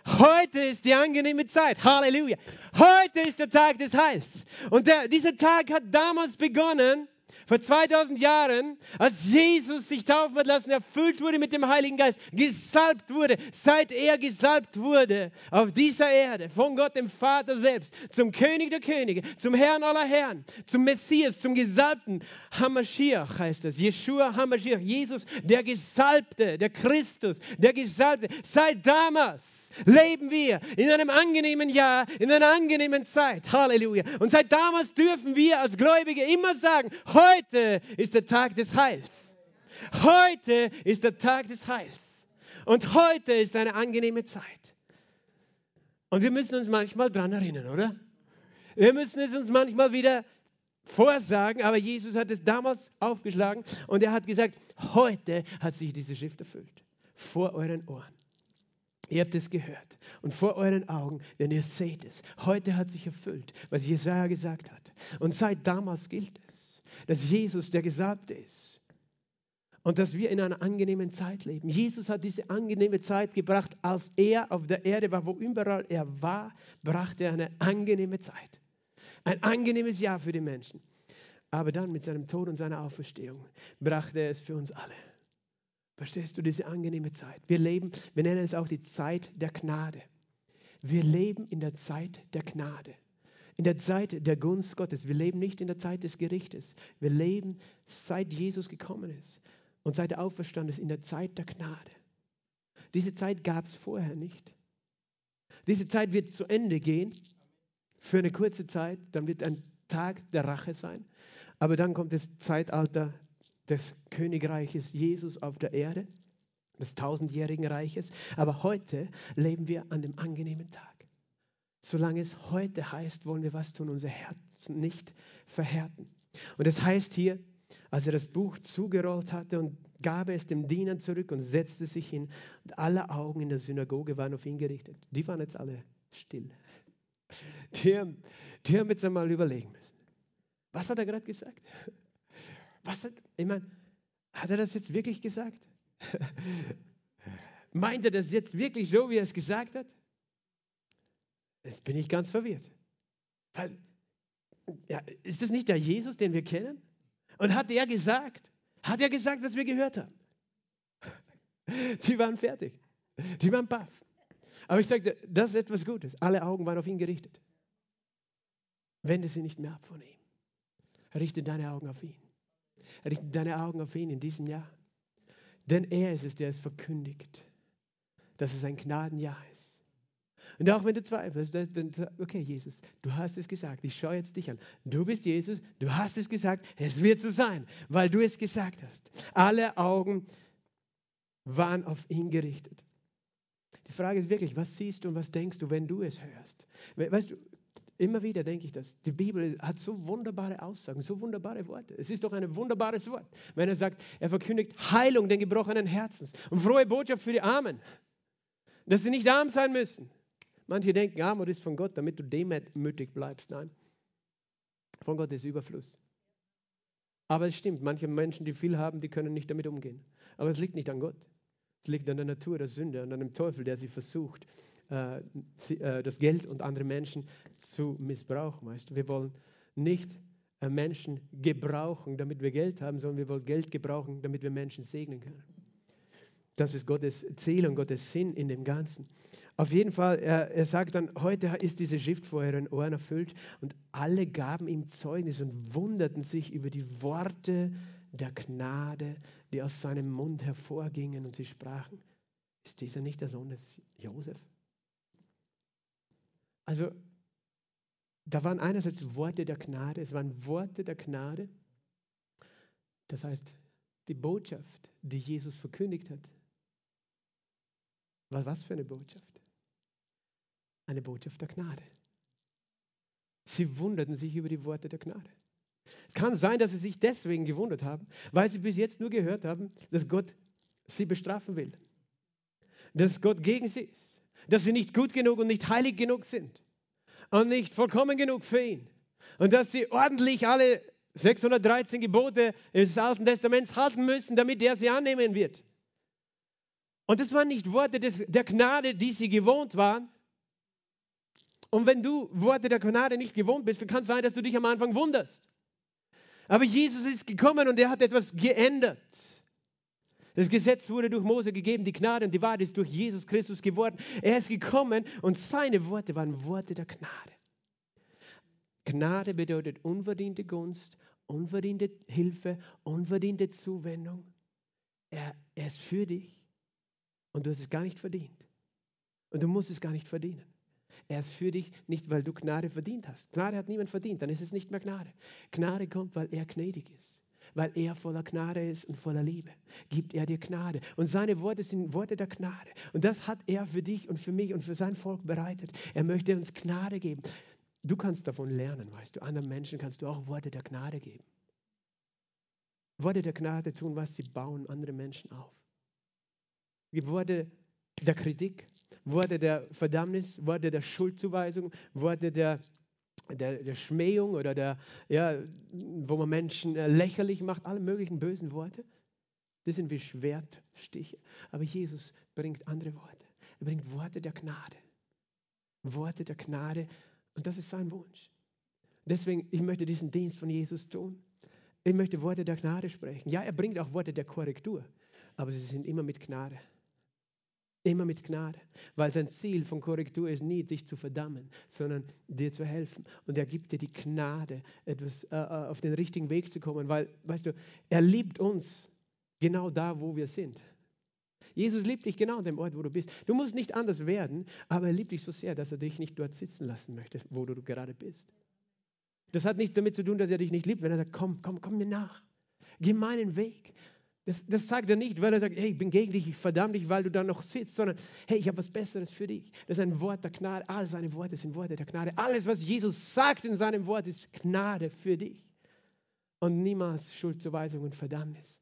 Heute ist die angenehme Zeit. Halleluja. Heute ist der Tag des Heils. Und der, dieser Tag hat damals begonnen, vor 2000 Jahren, als Jesus sich taufen hat lassen, erfüllt wurde mit dem Heiligen Geist, gesalbt wurde, seit er gesalbt wurde auf dieser Erde, von Gott dem Vater selbst, zum König der Könige, zum Herrn aller Herren, zum Messias, zum Gesalbten, Hamashiach heißt es, Jeshua Hamashiach, Jesus, der Gesalbte, der Christus, der Gesalbte. Seit damals leben wir in einem angenehmen Jahr, in einer angenehmen Zeit. Halleluja. Und seit damals dürfen wir als Gläubige immer sagen, heute ist der Tag des Heils. Heute ist der Tag des Heils. Und heute ist eine angenehme Zeit. Und wir müssen uns manchmal daran erinnern, oder? Wir müssen es uns manchmal wieder vorsagen, aber Jesus hat es damals aufgeschlagen und er hat gesagt, heute hat sich diese Schrift erfüllt. Vor euren Ohren. Ihr habt es gehört und vor euren Augen, denn ihr seht es. Heute hat sich erfüllt, was Jesaja gesagt hat. Und seit damals gilt es, dass Jesus der Gesagte ist und dass wir in einer angenehmen Zeit leben. Jesus hat diese angenehme Zeit gebracht, als er auf der Erde war, wo überall er war, brachte er eine angenehme Zeit. Ein angenehmes Jahr für die Menschen. Aber dann mit seinem Tod und seiner Auferstehung brachte er es für uns alle. Verstehst du diese angenehme Zeit? Wir leben, wir nennen es auch die Zeit der Gnade. Wir leben in der Zeit der Gnade. In der Zeit der Gunst Gottes. Wir leben nicht in der Zeit des Gerichtes. Wir leben, seit Jesus gekommen ist und seit er auferstanden ist, in der Zeit der Gnade. Diese Zeit gab es vorher nicht. Diese Zeit wird zu Ende gehen für eine kurze Zeit, dann wird ein Tag der Rache sein. Aber dann kommt das Zeitalter des Königreiches Jesus auf der Erde, des tausendjährigen Reiches. Aber heute leben wir an dem angenehmen Tag. Solange es heute heißt, wollen wir was tun, unser Herzen nicht verhärten. Und es das heißt hier, als er das Buch zugerollt hatte und gab es dem Diener zurück und setzte sich hin, und alle Augen in der Synagoge waren auf ihn gerichtet. Die waren jetzt alle still. Die haben, die haben jetzt einmal überlegen müssen. Was hat er gerade gesagt? Was hat, ich meine, hat er das jetzt wirklich gesagt? *laughs* Meint er das jetzt wirklich so, wie er es gesagt hat? Jetzt bin ich ganz verwirrt. Weil, ja, ist das nicht der Jesus, den wir kennen? Und hat er gesagt, hat er gesagt, was wir gehört haben? *laughs* Sie waren fertig. Sie waren baff. Aber ich sagte, das ist etwas Gutes. Alle Augen waren auf ihn gerichtet. Wende sie nicht mehr ab von ihm. Richte deine Augen auf ihn. Richte deine Augen auf ihn in diesem Jahr. Denn er ist es, der es verkündigt, dass es ein Gnadenjahr ist. Und auch wenn du zweifelst, dann okay, Jesus, du hast es gesagt, ich schaue jetzt dich an. Du bist Jesus, du hast es gesagt, es wird so sein, weil du es gesagt hast. Alle Augen waren auf ihn gerichtet. Die Frage ist wirklich, was siehst du und was denkst du, wenn du es hörst? Weißt du, Immer wieder denke ich das. Die Bibel hat so wunderbare Aussagen, so wunderbare Worte. Es ist doch ein wunderbares Wort, wenn er sagt, er verkündigt Heilung den gebrochenen Herzens und frohe Botschaft für die Armen, dass sie nicht arm sein müssen. Manche denken, Armut ist von Gott, damit du demütig bleibst. Nein, von Gott ist Überfluss. Aber es stimmt, manche Menschen, die viel haben, die können nicht damit umgehen. Aber es liegt nicht an Gott. Es liegt an der Natur der Sünde und an dem Teufel, der sie versucht, äh, äh, das Geld und andere Menschen zu missbrauchen. Weißt? Wir wollen nicht äh, Menschen gebrauchen, damit wir Geld haben, sondern wir wollen Geld gebrauchen, damit wir Menschen segnen können. Das ist Gottes Ziel und Gottes Sinn in dem Ganzen. Auf jeden Fall, er, er, sagt dann, heute ist diese Schrift vor euren Ohren erfüllt und alle gaben ihm Zeugnis und wunderten sich über die Worte der Gnade, die aus seinem Mund hervorgingen und sie sprachen, ist dieser nicht der Sohn des Josef? Also, da waren einerseits Worte der Gnade, es waren Worte der Gnade. Das heißt, die Botschaft, die Jesus verkündigt hat, war was für eine Botschaft? Eine Botschaft der Gnade. Sie wunderten sich über die Worte der Gnade. Es kann sein, dass sie sich deswegen gewundert haben, weil sie bis jetzt nur gehört haben, dass Gott sie bestrafen will. Dass Gott gegen sie ist dass sie nicht gut genug und nicht heilig genug sind und nicht vollkommen genug für ihn. Und dass sie ordentlich alle 613 Gebote des Alten Testaments halten müssen, damit er sie annehmen wird. Und das waren nicht Worte des, der Gnade, die sie gewohnt waren. Und wenn du Worte der Gnade nicht gewohnt bist, dann kann es sein, dass du dich am Anfang wunderst. Aber Jesus ist gekommen und er hat etwas geändert. Das Gesetz wurde durch Mose gegeben, die Gnade und die Wahrheit ist durch Jesus Christus geworden. Er ist gekommen und seine Worte waren Worte der Gnade. Gnade bedeutet unverdiente Gunst, unverdiente Hilfe, unverdiente Zuwendung. Er, er ist für dich und du hast es gar nicht verdient. Und du musst es gar nicht verdienen. Er ist für dich nicht, weil du Gnade verdient hast. Gnade hat niemand verdient, dann ist es nicht mehr Gnade. Gnade kommt, weil er gnädig ist. Weil er voller Gnade ist und voller Liebe. Gibt er dir Gnade. Und seine Worte sind Worte der Gnade. Und das hat er für dich und für mich und für sein Volk bereitet. Er möchte uns Gnade geben. Du kannst davon lernen, weißt du. Anderen Menschen kannst du auch Worte der Gnade geben. Worte der Gnade tun was, sie bauen andere Menschen auf. Worte der Kritik, Worte der Verdammnis, Worte der Schuldzuweisung, Worte der, der, der Schmähung oder der, ja, wo man Menschen äh, lächerlich macht, alle möglichen bösen Worte. Das sind wie Schwertstiche. Aber Jesus bringt andere Worte. Er bringt Worte der Gnade. Worte der Gnade. Und das ist sein Wunsch. Deswegen, ich möchte diesen Dienst von Jesus tun. Ich möchte Worte der Gnade sprechen. Ja, er bringt auch Worte der Korrektur. Aber sie sind immer mit Gnade. Immer mit Gnade, weil sein Ziel von Korrektur ist nie, dich zu verdammen, sondern dir zu helfen. Und er gibt dir die Gnade, etwas äh, äh, auf den richtigen Weg zu kommen, weil, weißt du, er liebt uns genau da, wo wir sind. Jesus liebt dich genau an dem Ort, wo du bist. Du musst nicht anders werden, aber er liebt dich so sehr, dass er dich nicht dort sitzen lassen möchte, wo du gerade bist. Das hat nichts damit zu tun, dass er dich nicht liebt, wenn er sagt, komm, komm, komm mir nach. Geh meinen Weg. Das, das, sagt er nicht, weil er sagt, hey, ich bin gegen dich, ich verdamme dich, weil du da noch sitzt, sondern hey, ich habe was Besseres für dich. Das ist ein Wort der Gnade. All seine Worte sind Worte der Gnade. Alles, was Jesus sagt in seinem Wort, ist Gnade für dich. Und niemals Schuldzuweisung und Verdammnis.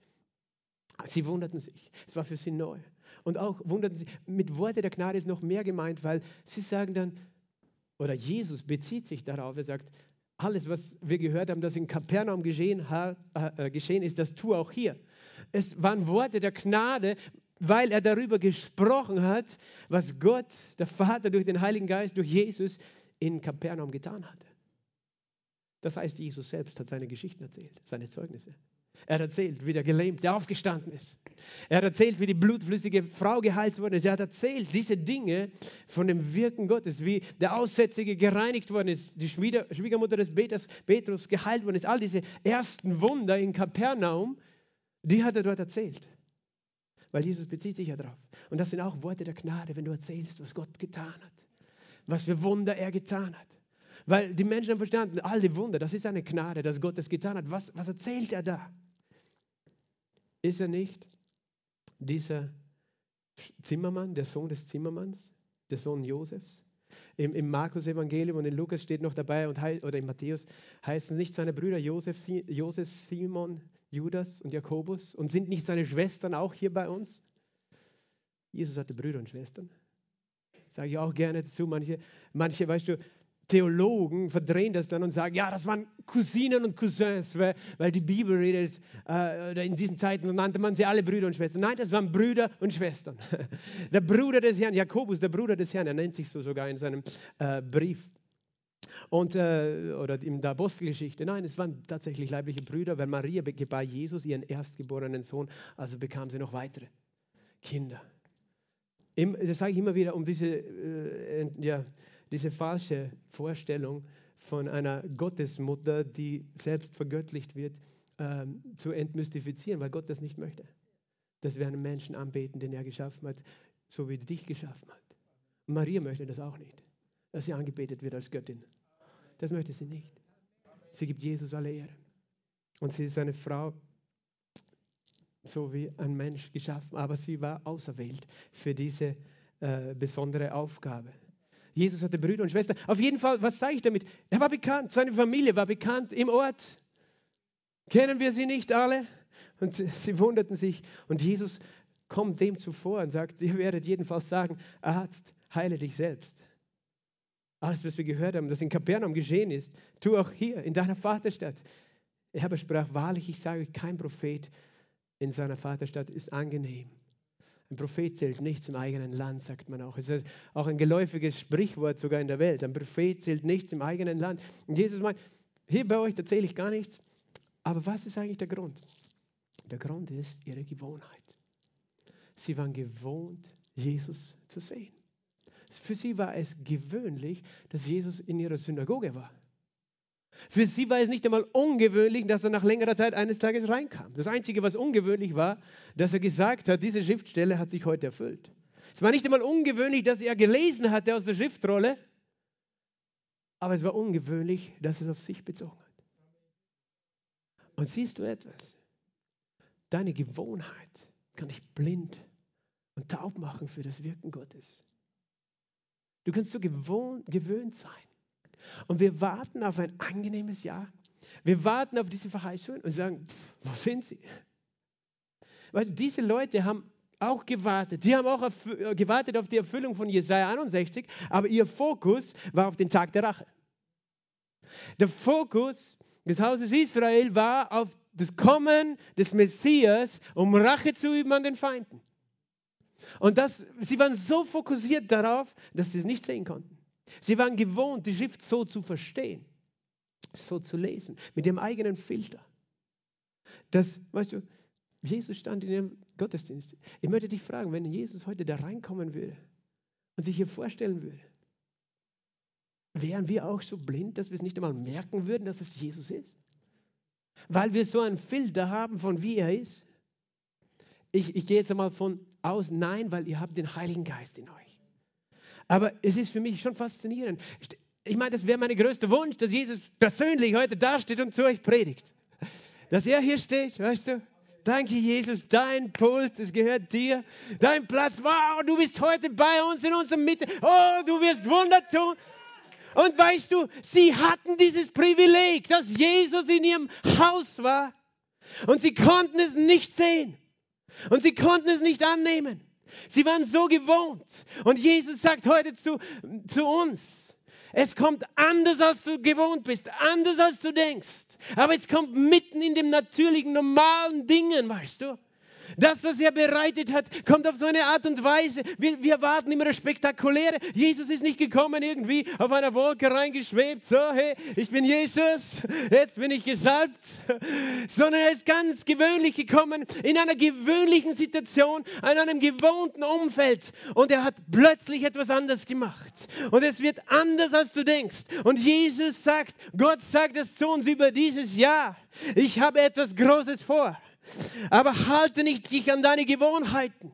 Sie wunderten sich. Es war für sie neu. Und auch wunderten sie, mit Worte der Gnade ist noch mehr gemeint, weil sie sagen dann, oder Jesus bezieht sich darauf, er sagt, alles, was wir gehört haben, das in Kapernaum geschehen, äh, geschehen ist, das tu auch hier es waren Worte der Gnade, weil er darüber gesprochen hat, was Gott, der Vater, durch den Heiligen Geist, durch Jesus in Kapernaum getan hatte. Das heißt, Jesus selbst hat seine Geschichten erzählt, seine Zeugnisse. Er hat erzählt, wie der Gelähmte aufgestanden ist. Er hat erzählt, wie die blutflüssige Frau geheilt worden ist. Er hat erzählt, diese Dinge von dem Wirken Gottes, wie der Aussätzige gereinigt worden ist, die Schwiegermutter des Petrus geheilt worden ist. All diese ersten Wunder in Kapernaum die hat er dort erzählt. Weil Jesus bezieht sich ja drauf. Und das sind auch Worte der Gnade, wenn du erzählst, was Gott getan hat. Was für Wunder er getan hat. Weil die Menschen haben verstanden, all die Wunder, das ist eine Gnade, dass Gott es getan hat. Was, was erzählt er da? Ist er nicht dieser Zimmermann, der Sohn des Zimmermanns, der Sohn Josefs? Im, im Markus-Evangelium und in Lukas steht noch dabei, und, oder in Matthäus heißen nicht seine Brüder Josef, Josef, Simon, Judas und Jakobus? Und sind nicht seine Schwestern auch hier bei uns? Jesus hatte Brüder und Schwestern. Sage ich auch gerne dazu. Manche, manche, weißt du, Theologen verdrehen das dann und sagen, ja, das waren Cousinen und Cousins, weil, weil die Bibel redet, äh, in diesen Zeiten nannte man sie alle Brüder und Schwestern. Nein, das waren Brüder und Schwestern. *laughs* Der Bruder des Herrn, Jakobus, der Bruder des Herrn, er nennt sich so sogar in seinem äh, Brief und, äh, oder in der Apostelgeschichte. Nein, es waren tatsächlich leibliche Brüder, weil Maria gebar Jesus ihren erstgeborenen Sohn, also bekam sie noch weitere Kinder. das sage ich immer wieder, um diese, äh, ja, diese falsche Vorstellung von einer Gottesmutter, die selbst vergöttlicht wird, ähm, zu entmystifizieren, weil Gott das nicht möchte. Dass wir einen Menschen anbeten, den er geschaffen hat, so wie er dich geschaffen hat. Maria möchte das auch nicht, dass sie angebetet wird als Göttin. Das möchte sie nicht. Sie gibt Jesus alle Ehre. Und sie ist eine Frau, so wie ein Mensch geschaffen, aber sie war auserwählt für diese äh, besondere Aufgabe. Jesus hatte Brüder und Schwestern. Auf jeden Fall, was sage ich damit? Er war bekannt, seine Familie war bekannt im Ort. Kennen wir sie nicht alle? Und sie, sie wunderten sich. Und Jesus kommt dem zuvor und sagt, ihr werdet jedenfalls sagen, Arzt, heile dich selbst. Alles, was wir gehört haben, das in Kapernaum geschehen ist, tu auch hier in deiner Vaterstadt. Er aber sprach, wahrlich, ich sage euch, kein Prophet in seiner Vaterstadt ist angenehm. Ein Prophet zählt nichts im eigenen Land, sagt man auch. Es ist auch ein geläufiges Sprichwort sogar in der Welt. Ein Prophet zählt nichts im eigenen Land. Und Jesus meint, hier bei euch erzähle ich gar nichts. Aber was ist eigentlich der Grund? Der Grund ist ihre Gewohnheit. Sie waren gewohnt, Jesus zu sehen. Für sie war es gewöhnlich, dass Jesus in ihrer Synagoge war. Für sie war es nicht einmal ungewöhnlich, dass er nach längerer Zeit eines Tages reinkam. Das Einzige, was ungewöhnlich war, dass er gesagt hat, diese Schriftstelle hat sich heute erfüllt. Es war nicht einmal ungewöhnlich, dass er gelesen hatte aus der Schriftrolle, aber es war ungewöhnlich, dass es auf sich bezogen hat. Und siehst du etwas? Deine Gewohnheit kann dich blind und taub machen für das Wirken Gottes. Du kannst so gewohnt, gewöhnt sein. Und wir warten auf ein angenehmes Jahr. Wir warten auf diese Verheißungen und sagen, pff, wo sind sie? Weil diese Leute haben auch gewartet. Sie haben auch äh, gewartet auf die Erfüllung von Jesaja 61, aber ihr Fokus war auf den Tag der Rache. Der Fokus des Hauses Israel war auf das Kommen des Messias, um Rache zu üben an den Feinden. Und sie waren so fokussiert darauf, dass sie es nicht sehen konnten. Sie waren gewohnt, die Schrift so zu verstehen, so zu lesen, mit ihrem eigenen Filter. Das, weißt du, Jesus stand in ihrem Gottesdienst. Ich möchte dich fragen, wenn Jesus heute da reinkommen würde und sich hier vorstellen würde, wären wir auch so blind, dass wir es nicht einmal merken würden, dass es Jesus ist? Weil wir so einen Filter haben von wie er ist? Ich, ich gehe jetzt einmal von aus, nein, weil ihr habt den Heiligen Geist in euch. Aber es ist für mich schon faszinierend. Ich meine, das wäre mein größter Wunsch, dass Jesus persönlich heute dasteht und zu euch predigt. Dass er hier steht, weißt du? Danke, Jesus, dein Pult, es gehört dir. Dein Platz, wow, du bist heute bei uns in unserer Mitte. Oh, du wirst Wunder tun. Und weißt du, sie hatten dieses Privileg, dass Jesus in ihrem Haus war. Und sie konnten es nicht sehen. Und sie konnten es nicht annehmen. Sie waren so gewohnt. Und Jesus sagt heute zu, zu uns, es kommt anders, als du gewohnt bist, anders, als du denkst. Aber es kommt mitten in den natürlichen, normalen Dingen, weißt du. Das, was er bereitet hat, kommt auf so eine Art und Weise. Wir, wir warten immer das Spektakuläre. Jesus ist nicht gekommen, irgendwie auf einer Wolke reingeschwebt. So, hey, ich bin Jesus, jetzt bin ich gesalbt. Sondern er ist ganz gewöhnlich gekommen, in einer gewöhnlichen Situation, in einem gewohnten Umfeld. Und er hat plötzlich etwas anders gemacht. Und es wird anders, als du denkst. Und Jesus sagt, Gott sagt es zu uns über dieses Jahr. Ich habe etwas Großes vor. Aber halte nicht dich an deine Gewohnheiten.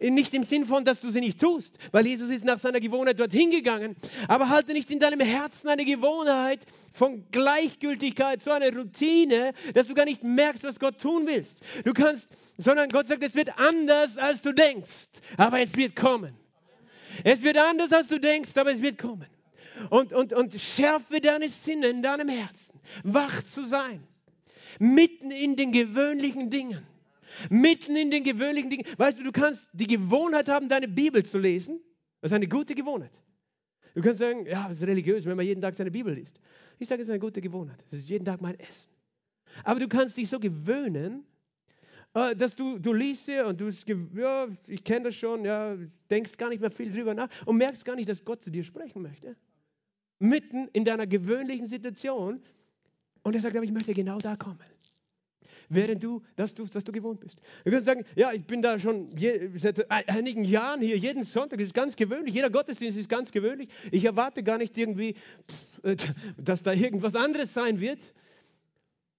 Nicht im Sinn von, dass du sie nicht tust, weil Jesus ist nach seiner Gewohnheit dorthin gegangen. Aber halte nicht in deinem Herzen eine Gewohnheit von Gleichgültigkeit, so eine Routine, dass du gar nicht merkst, was Gott tun willst. Du kannst, sondern Gott sagt, es wird anders, als du denkst, aber es wird kommen. Es wird anders, als du denkst, aber es wird kommen. Und, und, und schärfe deine Sinne in deinem Herzen, wach zu sein mitten in den gewöhnlichen Dingen. Mitten in den gewöhnlichen Dingen. Weißt du, du kannst die Gewohnheit haben, deine Bibel zu lesen. Das ist eine gute Gewohnheit. Du kannst sagen, ja, das ist religiös, wenn man jeden Tag seine Bibel liest. Ich sage, es ist eine gute Gewohnheit. Das ist jeden Tag mein Essen. Aber du kannst dich so gewöhnen, äh, dass du, du liest sie und du, ja, ich kenne das schon, ja, denkst gar nicht mehr viel drüber nach und merkst gar nicht, dass Gott zu dir sprechen möchte. Mitten in deiner gewöhnlichen Situation und er sagt, ich möchte genau da kommen. Während du das tust, was du gewohnt bist. Du kannst sagen, ja, ich bin da schon je, seit einigen Jahren hier, jeden Sonntag, das ist ganz gewöhnlich, jeder Gottesdienst ist ganz gewöhnlich. Ich erwarte gar nicht irgendwie, äh, dass da irgendwas anderes sein wird.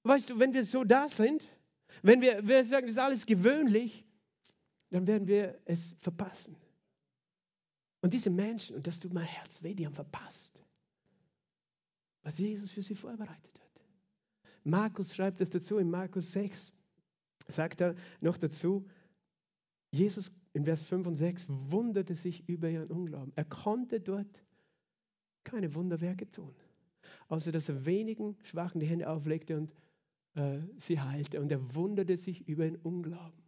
Weißt du, wenn wir so da sind, wenn wir, wir sagen, das ist alles gewöhnlich, dann werden wir es verpassen. Und diese Menschen, und das tut mein Herz weh, die haben verpasst, was Jesus für sie vorbereitet hat. Markus schreibt es dazu, in Markus 6 sagt er noch dazu, Jesus in Vers 5 und 6 wunderte sich über ihren Unglauben. Er konnte dort keine Wunderwerke tun, außer dass er wenigen Schwachen die Hände auflegte und äh, sie heilte. Und er wunderte sich über ihren Unglauben.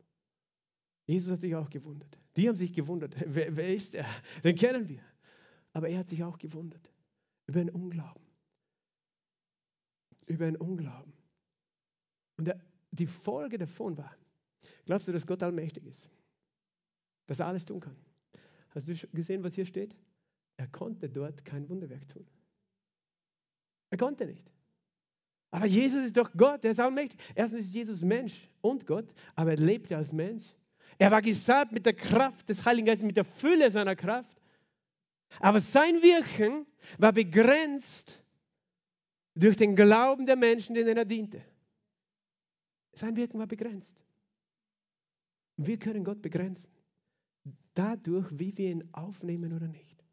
Jesus hat sich auch gewundert. Die haben sich gewundert. *laughs* Wer, wer ist er? Den kennen wir. Aber er hat sich auch gewundert über den Unglauben über einen Unglauben. Und die Folge davon war, glaubst du, dass Gott allmächtig ist? Dass er alles tun kann? Hast du gesehen, was hier steht? Er konnte dort kein Wunderwerk tun. Er konnte nicht. Aber Jesus ist doch Gott, er ist allmächtig. Erstens ist Jesus Mensch und Gott, aber er lebte als Mensch. Er war gesalbt mit der Kraft des Heiligen Geistes, mit der Fülle seiner Kraft. Aber sein Wirken war begrenzt durch den Glauben der Menschen, denen er diente. Sein Wirken war begrenzt. Wir können Gott begrenzen. Dadurch, wie wir ihn aufnehmen oder nicht.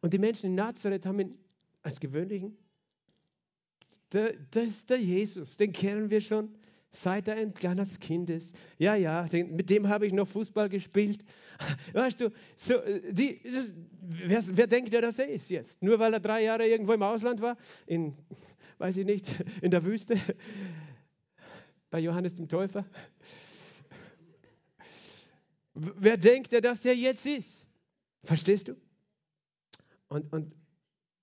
Und die Menschen in Nazareth haben ihn als gewöhnlichen, das ist der Jesus, den kennen wir schon seit er ein kleines Kind ist. Ja, ja, den, mit dem habe ich noch Fußball gespielt. *laughs* Weißt du, so, die, das, wer, wer denkt, der das er ist jetzt? Nur weil er drei Jahre irgendwo im Ausland war, in, weiß ich nicht, *laughs* in der Wüste, *laughs* bei Johannes dem Täufer. Wer denkt, der das er jetzt ist? Verstehst du? Und, und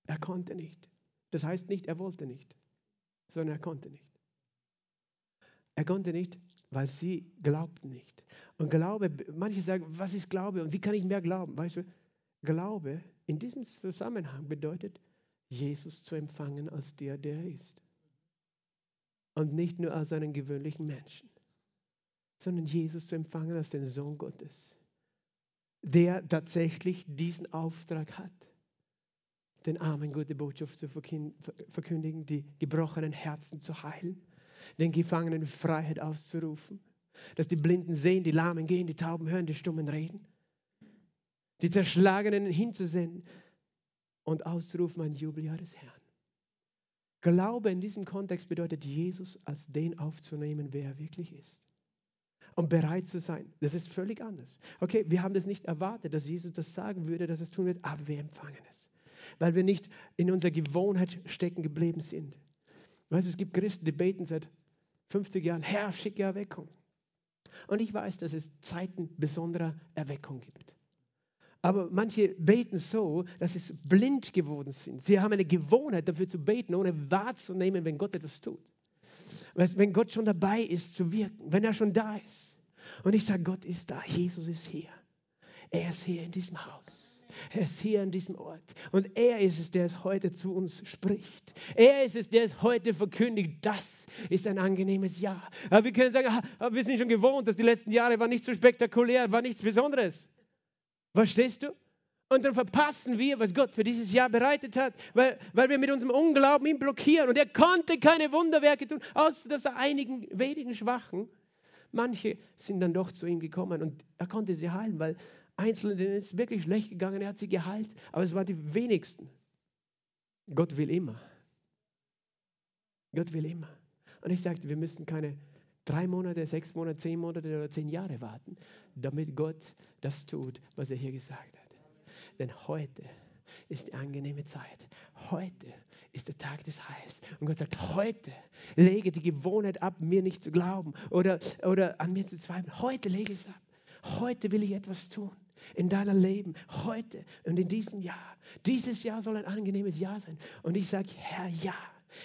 er konnte nicht. Das heißt nicht, er wollte nicht, sondern er konnte nicht. Er konnte nicht, weil sie glaubten nicht. Und Glaube, manche sagen, was ist Glaube und wie kann ich mehr glauben? Weißt du, Glaube in diesem Zusammenhang bedeutet, Jesus zu empfangen als der, der er ist. Und nicht nur als einen gewöhnlichen Menschen, sondern Jesus zu empfangen als den Sohn Gottes, der tatsächlich diesen Auftrag hat, den Armen gute Botschaft zu verkündigen, die gebrochenen Herzen zu heilen den Gefangenen Freiheit auszurufen. Dass die Blinden sehen, die Lahmen gehen, die Tauben hören, die Stummen reden. Die Zerschlagenen hinzusenden und auszurufen ein Jubeljahr des Herrn. Glaube in diesem Kontext bedeutet, Jesus als den aufzunehmen, wer er wirklich ist. Und bereit zu sein. Das ist völlig anders. Okay, wir haben das nicht erwartet, dass Jesus das sagen würde, dass er es tun wird, aber wir empfangen es. Weil wir nicht in unserer Gewohnheit stecken geblieben sind. Weißt du, es gibt Christen, die beten seit 50 Jahren, Herr, schicke Erweckung. Und ich weiß, dass es Zeiten besonderer Erweckung gibt. Aber manche beten so, dass sie blind geworden sind. Sie haben eine Gewohnheit dafür zu beten, ohne wahrzunehmen, wenn Gott etwas tut. Weißt, wenn Gott schon dabei ist zu wirken, wenn er schon da ist. Und ich sage, Gott ist da, Jesus ist hier. Er ist hier in diesem Haus. Er ist hier an diesem Ort. Und er ist es, der es heute zu uns spricht. Er ist es, der es heute verkündigt. Das ist ein angenehmes Jahr. Aber wir können sagen, aber wir sind schon gewohnt, dass die letzten Jahre waren nicht so spektakulär, war nichts Besonderes. Verstehst du? Und dann verpassen wir, was Gott für dieses Jahr bereitet hat, weil, weil wir mit unserem Unglauben ihn blockieren. Und er konnte keine Wunderwerke tun, außer dass er einigen wenigen Schwachen, manche sind dann doch zu ihm gekommen und er konnte sie heilen, weil Einzelne, denen ist wirklich schlecht gegangen, er hat sie geheilt, aber es waren die wenigsten. Gott will immer. Gott will immer. Und ich sagte, wir müssen keine drei Monate, sechs Monate, zehn Monate oder zehn Jahre warten, damit Gott das tut, was er hier gesagt hat. Denn heute ist die angenehme Zeit. Heute ist der Tag des Heils. Und Gott sagt, heute lege die Gewohnheit ab, mir nicht zu glauben oder, oder an mir zu zweifeln. Heute lege es ab. Heute will ich etwas tun in deinem Leben, heute und in diesem Jahr. Dieses Jahr soll ein angenehmes Jahr sein. Und ich sage, Herr, ja.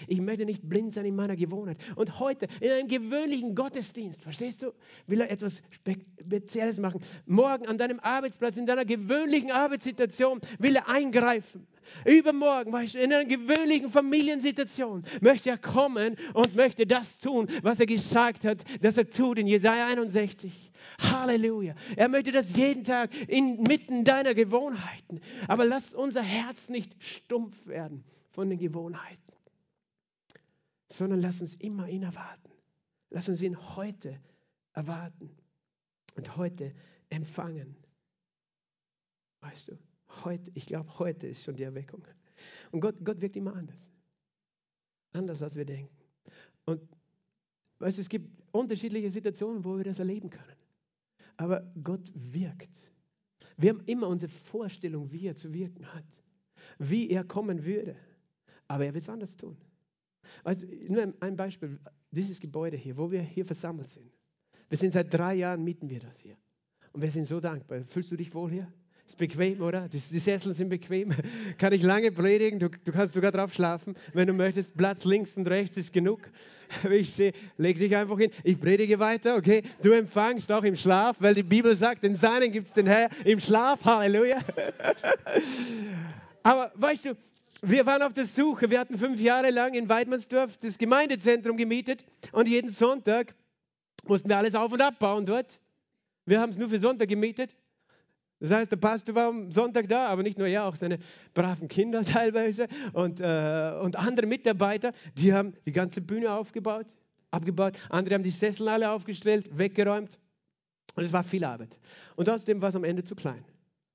Ich möchte nicht blind sein in meiner Gewohnheit. Und heute in einem gewöhnlichen Gottesdienst, verstehst du, will er etwas Spezielles machen. Morgen an deinem Arbeitsplatz, in deiner gewöhnlichen Arbeitssituation, will er eingreifen. Übermorgen, weißt du, in einer gewöhnlichen Familiensituation möchte er kommen und möchte das tun, was er gesagt hat, dass er tut in Jesaja 61. Halleluja. Er möchte das jeden Tag inmitten deiner Gewohnheiten. Aber lass unser Herz nicht stumpf werden von den Gewohnheiten, sondern lass uns immer ihn erwarten. Lass uns ihn heute erwarten und heute empfangen. Weißt du, heute, ich glaube, heute ist schon die Erweckung. Und Gott, Gott wirkt immer anders. Anders, als wir denken. Und weißt, es gibt unterschiedliche Situationen, wo wir das erleben können. Aber Gott wirkt. Wir haben immer unsere Vorstellung, wie er zu wirken hat, wie er kommen würde. Aber er wird es anders tun. Also, nur ein Beispiel, dieses Gebäude hier, wo wir hier versammelt sind. Wir sind seit drei Jahren, mieten wir das hier. Und wir sind so dankbar. Fühlst du dich wohl hier? Ist bequem, oder? Die, die, Sessel sind bequem. *laughs* Kann ich lange predigen. Du, du, kannst sogar drauf schlafen, wenn du möchtest. Platz links und rechts ist genug. *laughs* Ich sehe, leg dich einfach hin. Ich predige weiter, okay? Du empfangst auch im Schlaf, weil die Bibel sagt, den Seinen gibt es den Herr im Schlaf. Halleluja. *laughs* Aber weißt du, wir waren auf der Suche. Wir hatten fünf Jahre lang in Weidmannsdorf das Gemeindezentrum gemietet und jeden Sonntag mussten wir alles auf- und abbauen dort. Wir haben es nur für Sonntag gemietet. Das heißt, der Pastor war am Sonntag da, aber nicht nur er, auch seine braven Kinder *laughs* teilweise und, äh, und andere Mitarbeiter, die haben die ganze Bühne aufgebaut, abgebaut. Andere haben die Sessel alle aufgestellt, weggeräumt. Und es war viel Arbeit. Und außerdem war es am Ende zu klein.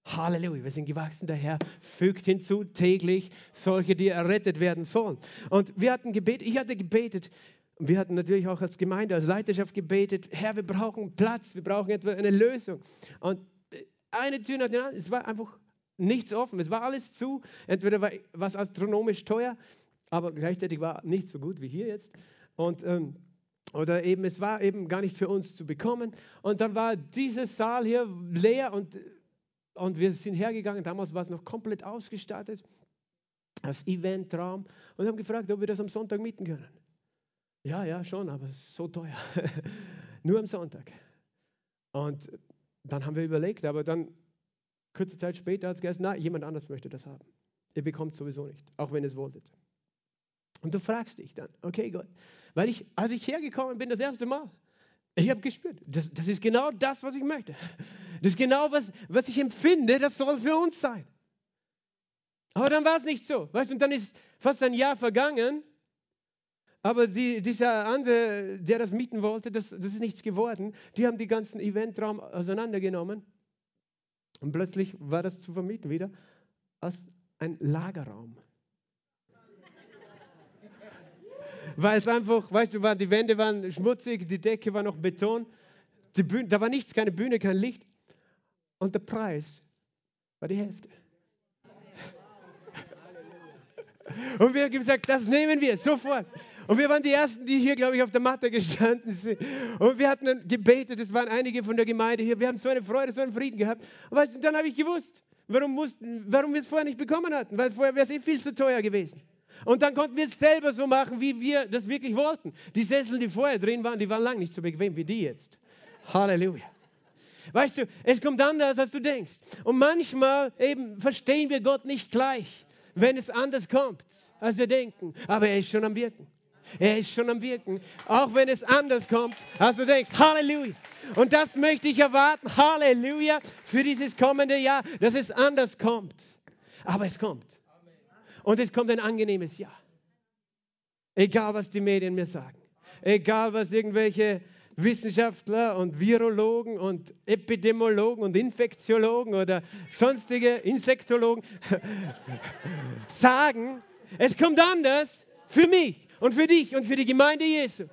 Halleluja, wir sind gewachsen, der Herr fügt hinzu täglich solche, die errettet werden sollen. Und wir hatten gebetet, ich hatte gebetet, wir hatten natürlich auch als Gemeinde, als Leiterschaft gebetet, Herr, wir brauchen Platz, wir brauchen etwa eine Lösung. Und eine Tür nach der anderen, es war einfach nichts offen, es war alles zu. Entweder war es astronomisch teuer, aber gleichzeitig war nicht so gut wie hier jetzt. Und, ähm, oder eben, es war eben gar nicht für uns zu bekommen. Und dann war dieser Saal hier leer und, und wir sind hergegangen. Damals war es noch komplett ausgestattet als Eventraum und haben gefragt, ob wir das am Sonntag mieten können. Ja, ja, schon, aber so teuer. *laughs* Nur am Sonntag. Und dann haben wir überlegt, aber dann kurze Zeit später hat es gesagt, na, jemand anders möchte das haben. Ihr bekommt sowieso nicht, auch wenn ihr es wolltet. Und du fragst dich dann, okay Gott, weil ich, als ich hergekommen bin das erste Mal, ich habe gespürt, das, das, ist genau das, was ich möchte. Das ist genau, was, was ich empfinde, das soll für uns sein. Aber dann war es nicht so. Weißt, und dann ist fast ein Jahr vergangen aber die, dieser andere, der das mieten wollte, das, das ist nichts geworden. Die haben die ganzen Eventraum auseinandergenommen. Und plötzlich war das zu vermieten wieder als ein Lagerraum. Weil es einfach, weißt du, die Wände waren schmutzig, die Decke war noch Beton, Bühne, da war nichts, keine Bühne, kein Licht. Und der Preis war die Hälfte. *laughs* Und wir haben gesagt, das nehmen wir sofort. Und wir waren die Ersten, die hier, glaube ich, auf der Matte gestanden sind. Und wir hatten gebetet, es waren einige von der Gemeinde hier. Wir haben so eine Freude, so einen Frieden gehabt. Und weißt, dann habe ich gewusst, warum, mussten, warum wir es vorher nicht bekommen hatten. Weil vorher wäre es eh viel zu teuer gewesen. Und dann konnten wir es selber so machen, wie wir das wirklich wollten. Die Sessel, die vorher drin waren, die waren lang nicht so bequem wie die jetzt. Halleluja. Weißt du, es kommt anders, als du denkst. Und manchmal eben verstehen wir Gott nicht gleich, wenn es anders kommt, als wir denken. Aber er ist schon am Wirken. Er ist schon am Wirken, auch wenn es anders kommt, als du denkst. Halleluja. Und das möchte ich erwarten. Halleluja für dieses kommende Jahr, dass es anders kommt. Aber es kommt. Und es kommt ein angenehmes Jahr. Egal, was die Medien mir sagen. Egal, was irgendwelche Wissenschaftler und Virologen und Epidemiologen und Infektiologen oder sonstige Insektologen *laughs* sagen, es kommt anders für mich und für dich und für die Gemeinde Jesu.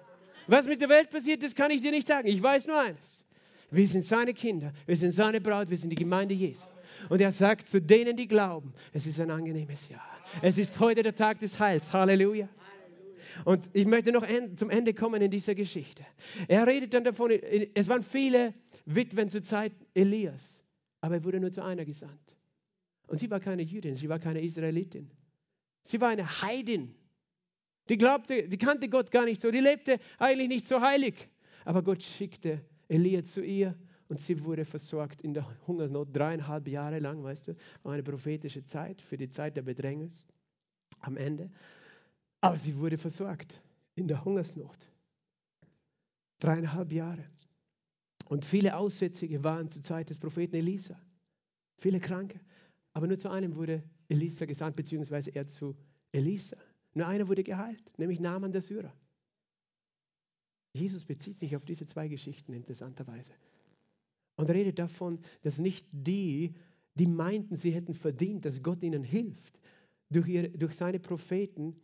Was mit der Welt passiert, das kann ich dir nicht sagen. Ich weiß nur eines. Wir sind seine Kinder, wir sind seine Braut, wir sind die Gemeinde Jesu. Und er sagt zu denen, die glauben, es ist ein angenehmes Jahr. Es ist heute der Tag des Heils. Halleluja. Und ich möchte noch zum Ende kommen in dieser Geschichte. Er redet dann davon, es waren viele Witwen zur Zeit Elias, aber er wurde nur zu einer gesandt. Und sie war keine Jüdin, sie war keine Israelitin. Sie war eine Heidin. Die glaubte, die kannte Gott gar nicht so, die lebte eigentlich nicht so heilig. Aber Gott schickte Elia zu ihr und sie wurde versorgt in der Hungersnot dreieinhalb Jahre lang, weißt du, eine prophetische Zeit für die Zeit der Bedrängnis am Ende. Aber sie wurde versorgt in der Hungersnot. Dreieinhalb Jahre. Und viele Aussätzige waren zur Zeit des Propheten Elisa. Viele Kranke. Aber nur zu einem wurde Elisa gesandt, beziehungsweise er zu Elisa. Nur einer wurde geheilt, nämlich Naaman der Syrer. Jesus bezieht sich auf diese zwei Geschichten interessanterweise und redet davon, dass nicht die, die meinten, sie hätten verdient, dass Gott ihnen hilft, durch, ihre, durch seine Propheten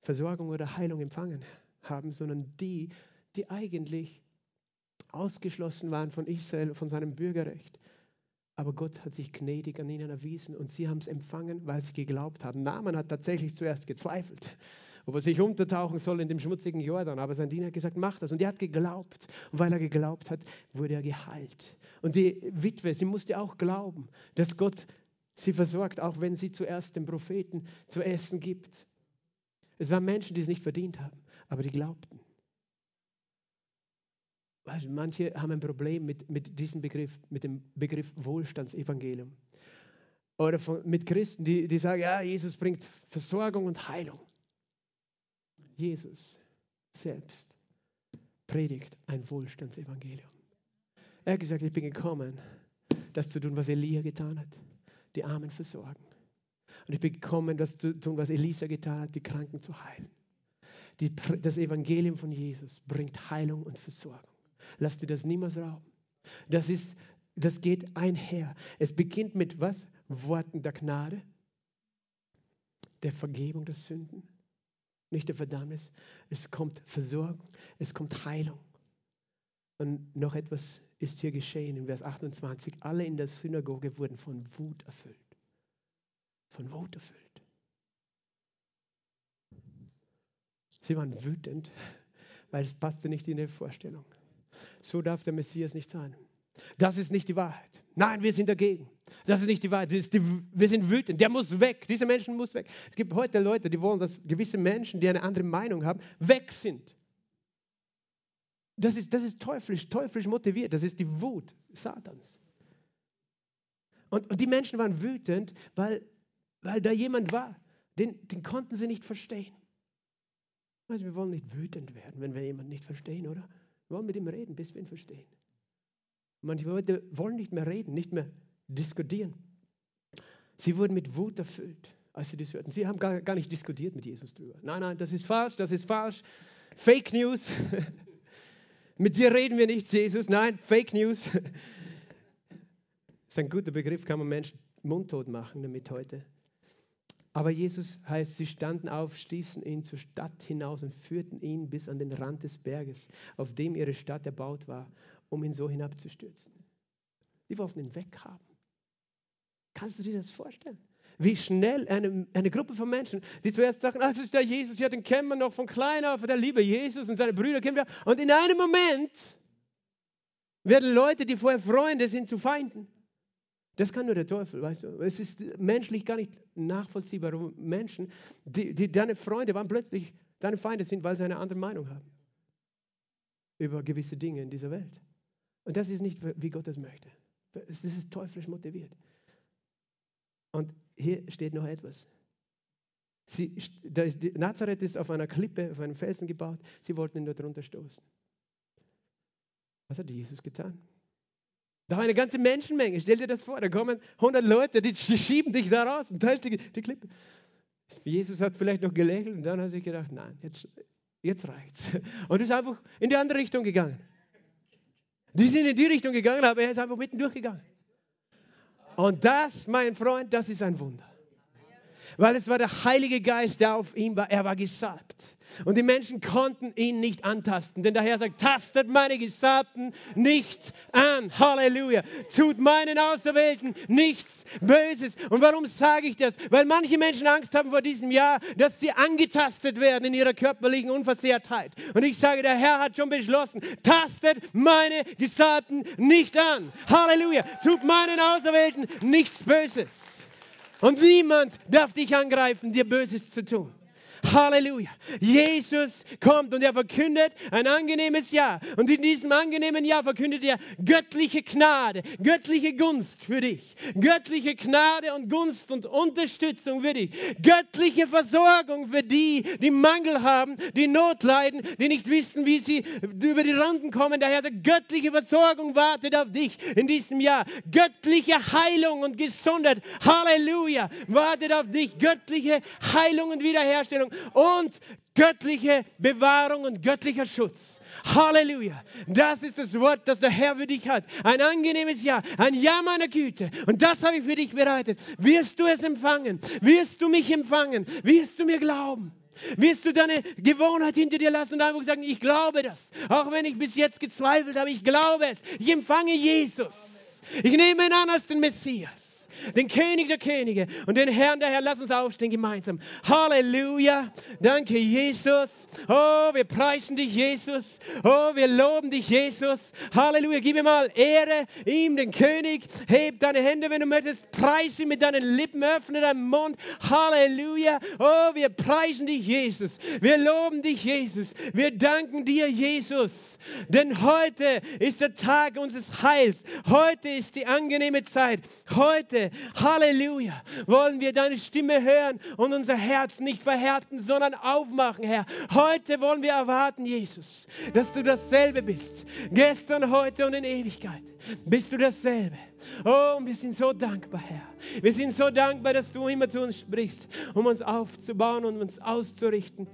Versorgung oder Heilung empfangen haben, sondern die, die eigentlich ausgeschlossen waren von Israel, von seinem Bürgerrecht, aber Gott hat sich gnädig an ihnen erwiesen und sie haben es empfangen, weil sie geglaubt haben. Naaman hat tatsächlich zuerst gezweifelt, ob er sich untertauchen soll in dem schmutzigen Jordan. Aber sein Diener hat gesagt, mach das. Und er hat geglaubt. Und weil er geglaubt hat, wurde er geheilt. Und die Witwe, sie musste auch glauben, dass Gott sie versorgt, auch wenn sie zuerst dem Propheten zu essen gibt. Es waren Menschen, die es nicht verdient haben, aber die glaubten. Weißt, manche haben ein Problem mit, mit diesem Begriff, mit dem Begriff Wohlstandsevangelium. oder von, mit Christen, die, die sagen, ja, Jesus bringt Versorgung und Heilung. Jesus selbst predigt ein Wohlstandsevangelium. Er hat gesagt, ich bin gekommen, das zu tun, was Elia getan hat, die Armen versorgen. Und ich bin gekommen, das zu tun, was Elisa getan hat, die Kranken zu heilen. Die, das Evangelium von Jesus bringt Heilung und Versorgung. Lass dir das niemals rauben. Das, ist, das geht einher. Es beginnt mit was? Worten der Gnade, der Vergebung der Sünden, nicht der Verdammnis. Es kommt Versorgung, es kommt Heilung. Und noch etwas ist hier geschehen in Vers 28. Alle in der Synagoge wurden von Wut erfüllt. Von Wut erfüllt. Sie waren wütend, weil es passte nicht in ihre Vorstellung. So darf der Messias nicht sein. Das ist nicht die Wahrheit. Nein, wir sind dagegen. Das ist nicht die Wahrheit. Die, wir sind wütend. Der muss weg. Dieser Mensch muss weg. Es gibt heute Leute, die wollen, dass gewisse Menschen, die eine andere Meinung haben, weg sind. Das ist, das ist teuflisch, teuflisch motiviert. Das ist die Wut Satans. Und, und die Menschen waren wütend, weil, weil da jemand war, den, den konnten sie nicht verstehen. Also wir wollen nicht wütend werden, wenn wir jemanden nicht verstehen, oder? Wollen mit ihm reden, bis wir ihn verstehen. Manche Leute wollen nicht mehr reden, nicht mehr diskutieren. Sie wurden mit Wut erfüllt, als sie das hörten. Sie haben gar, gar nicht diskutiert mit Jesus drüber. Nein, nein, das ist falsch, das ist falsch. Fake News. *laughs* mit dir reden wir nicht, Jesus. Nein, Fake News. *laughs* das ist ein guter Begriff, kann man Menschen mundtot machen damit heute. Aber Jesus heißt, sie standen auf, stießen ihn zur Stadt hinaus und führten ihn bis an den Rand des Berges, auf dem ihre Stadt erbaut war um ihn so hinabzustürzen. Die wollten ihn weghaben. Kannst du dir das vorstellen? Wie schnell eine, eine Gruppe von Menschen, die zuerst sagen, ah, das ist der Jesus, ja, den kennen wir noch von klein auf, der liebe Jesus und seine Brüder kennen wir. Und in einem Moment werden Leute, die vorher Freunde sind, zu Feinden. Das kann nur der Teufel, weißt du. Es ist menschlich gar nicht nachvollziehbar, warum Menschen, die, die deine Freunde waren, plötzlich deine Feinde sind, weil sie eine andere Meinung haben über gewisse Dinge in dieser Welt. Und das ist nicht, wie Gott das möchte. Das ist teuflisch motiviert. Und hier steht noch etwas. Sie, ist, Nazareth ist auf einer Klippe, auf einem Felsen gebaut. Sie wollten ihn dort runter stoßen. Was hat Jesus getan? Da war eine ganze Menschenmenge. Stell dir das vor. Da kommen 100 Leute, die, schieben dich da raus und teilst die, die Klippe. Jesus hat vielleicht noch gelächelt und dann hat sich gedacht, nein, jetzt, jetzt reicht's. *laughs* Und ist einfach in die andere Richtung gegangen. Die sind in die Richtung gegangen, aber er ist einfach mitten durchgegangen. Und das, mein Freund, das ist ein Wunder. Weil es war der Heilige Geist, der auf ihm war. Er war gesalbt. Und die Menschen konnten ihn nicht antasten, denn der Herr sagt, tastet meine Gesalbten nicht an. Halleluja. Tut meinen Auserwählten nichts Böses. Und warum sage ich das? Weil manche Menschen Angst haben vor diesem Jahr, dass sie angetastet werden in ihrer körperlichen Unversehrtheit. Und ich sage, der Herr hat schon beschlossen, tastet meine Gesalbten nicht an. Halleluja. Tut meinen Auserwählten nichts Böses. Und niemand darf dich angreifen, dir Böses zu tun. Halleluja. Jesus kommt und er verkündet ein angenehmes Jahr. Und in diesem angenehmen Jahr verkündet er göttliche Gnade, göttliche Gunst für dich. Göttliche Gnade und Gunst und Unterstützung für dich. Göttliche Versorgung für die, die Mangel haben, die Not leiden, die nicht wissen, wie sie über die Randen kommen. Daher sagt, göttliche Versorgung wartet auf dich in diesem Jahr. Göttliche Heilung und Gesundheit. Halleluja. Wartet auf dich. Göttliche Heilung und Wiederherstellung und göttliche Bewahrung und göttlicher Schutz. Halleluja. Das ist das Wort, das der Herr für dich hat. Ein angenehmes Jahr, ein Jahr meiner Güte. Und das habe ich für dich bereitet. Wirst du es empfangen? Wirst du mich empfangen? Wirst du mir glauben? Wirst du deine Gewohnheit hinter dir lassen und einfach sagen, ich glaube das. Auch wenn ich bis jetzt gezweifelt habe, ich glaube es. Ich empfange Jesus. Ich nehme ihn an als den Messias den König der Könige und den Herrn der Herr. Lass uns aufstehen gemeinsam. Halleluja. Danke, Jesus. Oh, wir preisen dich, Jesus. Oh, wir loben dich, Jesus. Halleluja. Gib mir mal Ehre ihm, den König. Heb deine Hände, wenn du möchtest. Preis ihn mit deinen Lippen. Öffne deinen Mund. Halleluja. Oh, wir preisen dich, Jesus. Wir loben dich, Jesus. Wir danken dir, Jesus. Denn heute ist der Tag unseres Heils. Heute ist die angenehme Zeit. Heute Halleluja, wollen wir deine Stimme hören und unser Herz nicht verhärten, sondern aufmachen, Herr. Heute wollen wir erwarten, Jesus, dass du dasselbe bist. Gestern, heute und in Ewigkeit bist du dasselbe. Oh, wir sind so dankbar, Herr. Wir sind so dankbar, dass du immer zu uns sprichst, um uns aufzubauen und uns auszurichten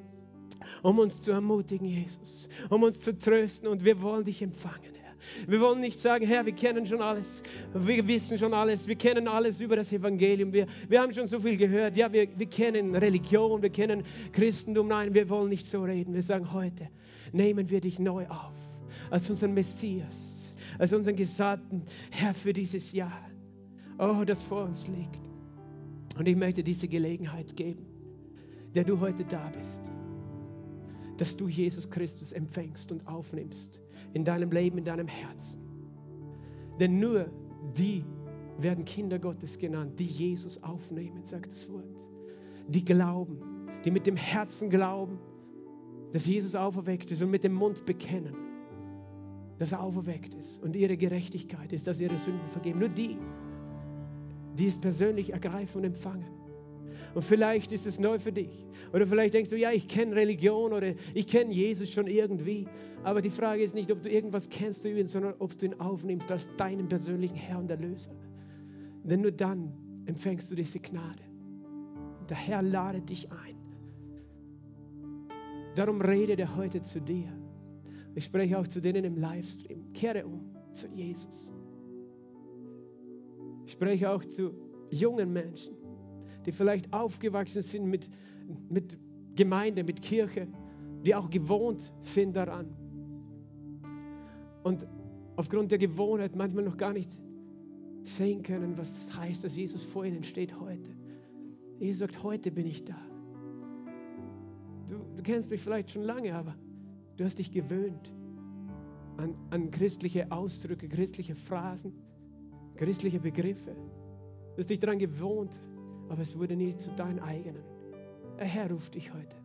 um uns zu ermutigen, Jesus, um uns zu trösten und wir wollen dich empfangen. Wir wollen nicht sagen, Herr, wir kennen schon alles, wir wissen schon alles, wir kennen alles über das Evangelium, wir, wir haben schon so viel gehört, ja, wir, wir kennen Religion, wir kennen Christentum. Nein, wir wollen nicht so reden. Wir sagen heute, nehmen wir dich neu auf als unseren Messias, als unseren Gesalbten, Herr, für dieses Jahr, oh, das vor uns liegt. Und ich möchte diese Gelegenheit geben, der du heute da bist dass du Jesus Christus empfängst und aufnimmst in deinem Leben, in deinem Herzen. Denn nur die werden Kinder Gottes genannt, die Jesus aufnehmen, sagt das Wort. Die glauben, die mit dem Herzen glauben, dass Jesus auferweckt ist und mit dem Mund bekennen, dass er auferweckt ist und ihre Gerechtigkeit ist, dass ihre Sünden vergeben. Nur die, die es persönlich ergreifen und empfangen. Und vielleicht ist es neu für dich. Oder vielleicht denkst du, ja, ich kenne Religion oder ich kenne Jesus schon irgendwie. Aber die Frage ist nicht, ob du irgendwas kennst, sondern ob du ihn aufnimmst als deinen persönlichen Herr und Erlöser. Denn nur dann empfängst du diese Gnade. Der Herr ladet dich ein. Darum redet er heute zu dir. Ich spreche auch zu denen im Livestream. Kehre um zu Jesus. Ich spreche auch zu jungen Menschen die vielleicht aufgewachsen sind mit, mit Gemeinde, mit Kirche, die auch gewohnt sind daran. Und aufgrund der Gewohnheit manchmal noch gar nicht sehen können, was das heißt, dass Jesus vor ihnen steht heute. Jesus sagt, heute bin ich da. Du, du kennst mich vielleicht schon lange, aber du hast dich gewöhnt an, an christliche Ausdrücke, christliche Phrasen, christliche Begriffe. Du hast dich daran gewohnt, aber es wurde nie zu deinen eigenen. Der Herr ruft dich heute.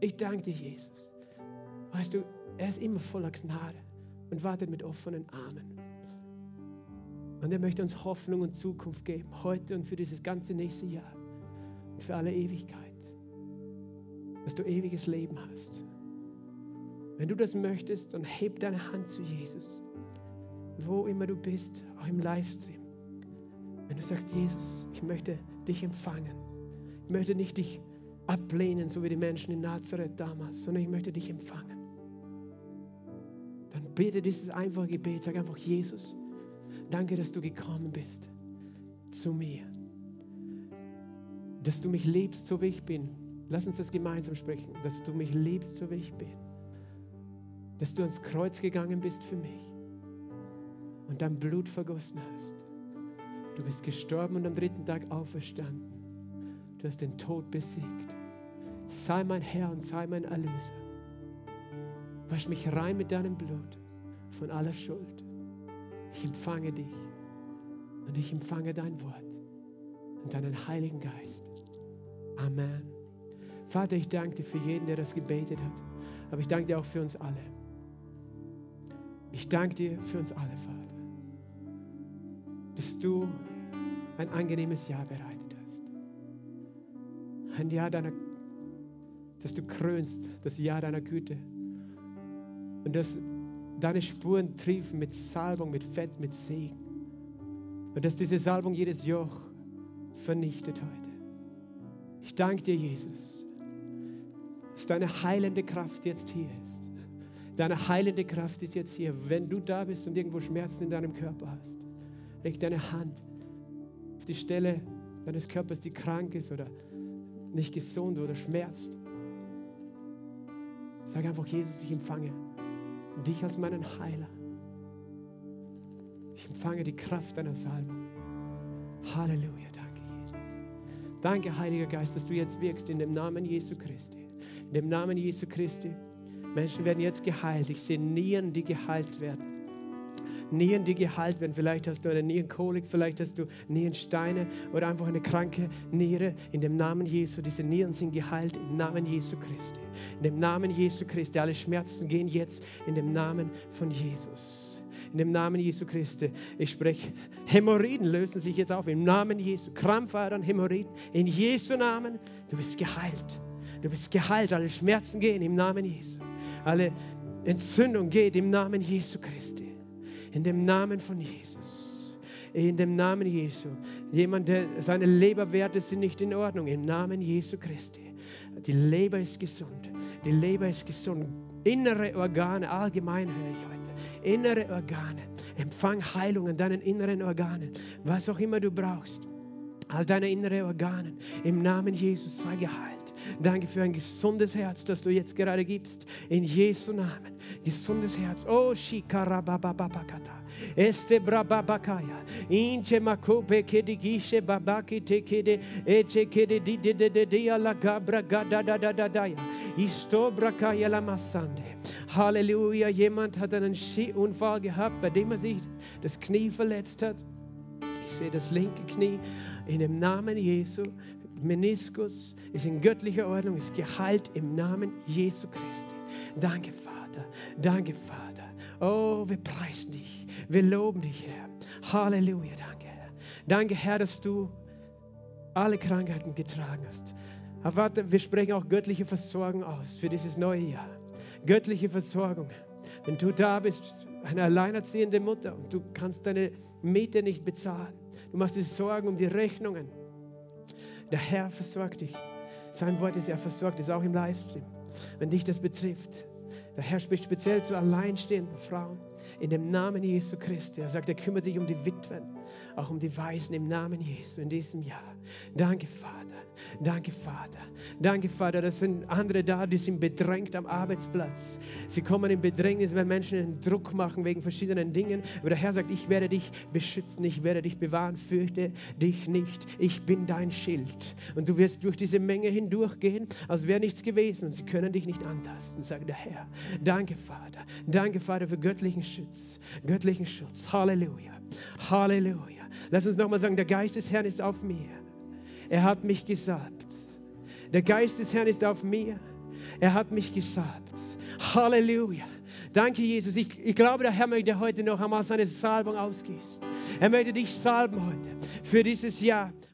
Ich danke dir, Jesus. Weißt du, er ist immer voller Gnade und wartet mit offenen Armen. Und er möchte uns Hoffnung und Zukunft geben, heute und für dieses ganze nächste Jahr und für alle Ewigkeit. Dass du ewiges Leben hast. Wenn du das möchtest, dann heb deine Hand zu Jesus. Wo immer du bist, auch im Livestream. Wenn du sagst, Jesus, ich möchte dich empfangen. Ich möchte nicht dich ablehnen, so wie die Menschen in Nazareth damals, sondern ich möchte dich empfangen. Dann bete dieses einfache Gebet. Sag einfach, Jesus, danke, dass du gekommen bist zu mir. Dass du mich liebst, so wie ich bin. Lass uns das gemeinsam sprechen. Dass du mich liebst, so wie ich bin. Dass du ans Kreuz gegangen bist für mich und dein Blut vergossen hast Du bist gestorben und am dritten Tag auferstanden. Du hast den Tod besiegt. Sei mein Herr und sei mein Erlöser. Wasch mich rein mit deinem Blut von aller Schuld. Ich empfange dich und ich empfange dein Wort und deinen Heiligen Geist. Amen. Vater, ich danke dir für jeden, der das gebetet hat, aber ich danke dir auch für uns alle. Ich danke dir für uns alle, Vater dass du ein angenehmes Jahr bereitet hast. Ein Jahr deiner, dass du krönst, das Jahr deiner Güte. Und dass deine Spuren triefen mit Salbung, mit Fett, mit Segen. Und dass diese Salbung jedes Joch vernichtet heute. Ich danke dir, Jesus, dass deine heilende Kraft jetzt hier ist. Deine heilende Kraft ist jetzt hier. Wenn du da bist und irgendwo Schmerzen in deinem Körper hast, Leg deine Hand auf die Stelle deines Körpers, die krank ist oder nicht gesund oder schmerzt. Sag einfach, Jesus, ich empfange dich als meinen Heiler. Ich empfange die Kraft deiner Salbung. Halleluja, danke Jesus. Danke, Heiliger Geist, dass du jetzt wirkst in dem Namen Jesu Christi. In dem Namen Jesu Christi. Menschen werden jetzt geheilt. Ich sehe Nieren, die geheilt werden. Nieren, die geheilt werden. Vielleicht hast du eine Nierenkolik, vielleicht hast du Nierensteine oder einfach eine kranke Niere. In dem Namen Jesu, diese Nieren sind geheilt im Namen Jesu Christi. In dem Namen Jesu Christi. Alle Schmerzen gehen jetzt in dem Namen von Jesus. In dem Namen Jesu Christi. Ich spreche, Hämorrhoiden lösen sich jetzt auf. Im Namen Jesu. Krampfadern, Hämorrhoiden. In Jesu Namen. Du bist geheilt. Du bist geheilt. Alle Schmerzen gehen im Namen Jesu. Alle Entzündung geht im Namen Jesu Christi. In dem Namen von Jesus. In dem Namen Jesu. Jemand, der seine Leberwerte sind nicht in Ordnung. Im Namen Jesu Christi. Die Leber ist gesund. Die Leber ist gesund. Innere Organe, allgemein höre ich heute. Innere Organe. Empfang Heilung in deinen inneren Organen. Was auch immer du brauchst. All deine inneren Organe. Im Namen Jesus sei geheilt. Danke für ein gesundes Herz, das du jetzt gerade gibst. In Jesu Namen. Gesundes Herz. Oh, Shikarabababakata. Este brababakaya. Inche makope kedi gishe babaki tekede. Eche kede di de de de de la gabra gada da da da da ya. Isto brakaya la masande. Halleluja. Jemand hat einen Skiunfall gehabt, bei dem er sich das Knie verletzt hat. Ich sehe das linke Knie in dem Namen Jesu. Meniskus ist in göttlicher Ordnung, ist geheilt im Namen Jesu Christi. Danke, Vater. Danke, Vater. Oh, wir preisen dich. Wir loben dich, Herr. Halleluja. Danke, Herr. Danke, Herr, dass du alle Krankheiten getragen hast. Aber warte, wir sprechen auch göttliche Versorgung aus für dieses neue Jahr. Göttliche Versorgung. Wenn du da bist, eine alleinerziehende Mutter und du kannst deine Miete nicht bezahlen, du machst dir Sorgen um die Rechnungen. Der Herr versorgt dich. Sein Wort ist, er versorgt ist auch im Livestream. Wenn dich das betrifft, der Herr spricht speziell zu alleinstehenden Frauen in dem Namen Jesu Christi. Er sagt, er kümmert sich um die Witwen, auch um die Weisen im Namen Jesu in diesem Jahr. Danke, Vater. Danke, Vater. Danke, Vater. Das sind andere da, die sind bedrängt am Arbeitsplatz. Sie kommen in Bedrängnis, weil Menschen einen Druck machen wegen verschiedenen Dingen. Aber der Herr sagt, ich werde dich beschützen, ich werde dich bewahren. Fürchte dich nicht. Ich bin dein Schild. Und du wirst durch diese Menge hindurchgehen, als wäre nichts gewesen. Und sie können dich nicht antasten, sagt der Herr. Danke, Vater. Danke, Vater, für göttlichen Schutz. Göttlichen Schutz. Halleluja. Halleluja. Lass uns nochmal sagen, der Geist des Herrn ist auf mir. Er hat mich gesalbt. Der Geist des Herrn ist auf mir. Er hat mich gesalbt. Halleluja. Danke, Jesus. Ich, ich glaube, der Herr möchte heute noch einmal seine Salbung ausgießen. Er möchte dich salben heute für dieses Jahr.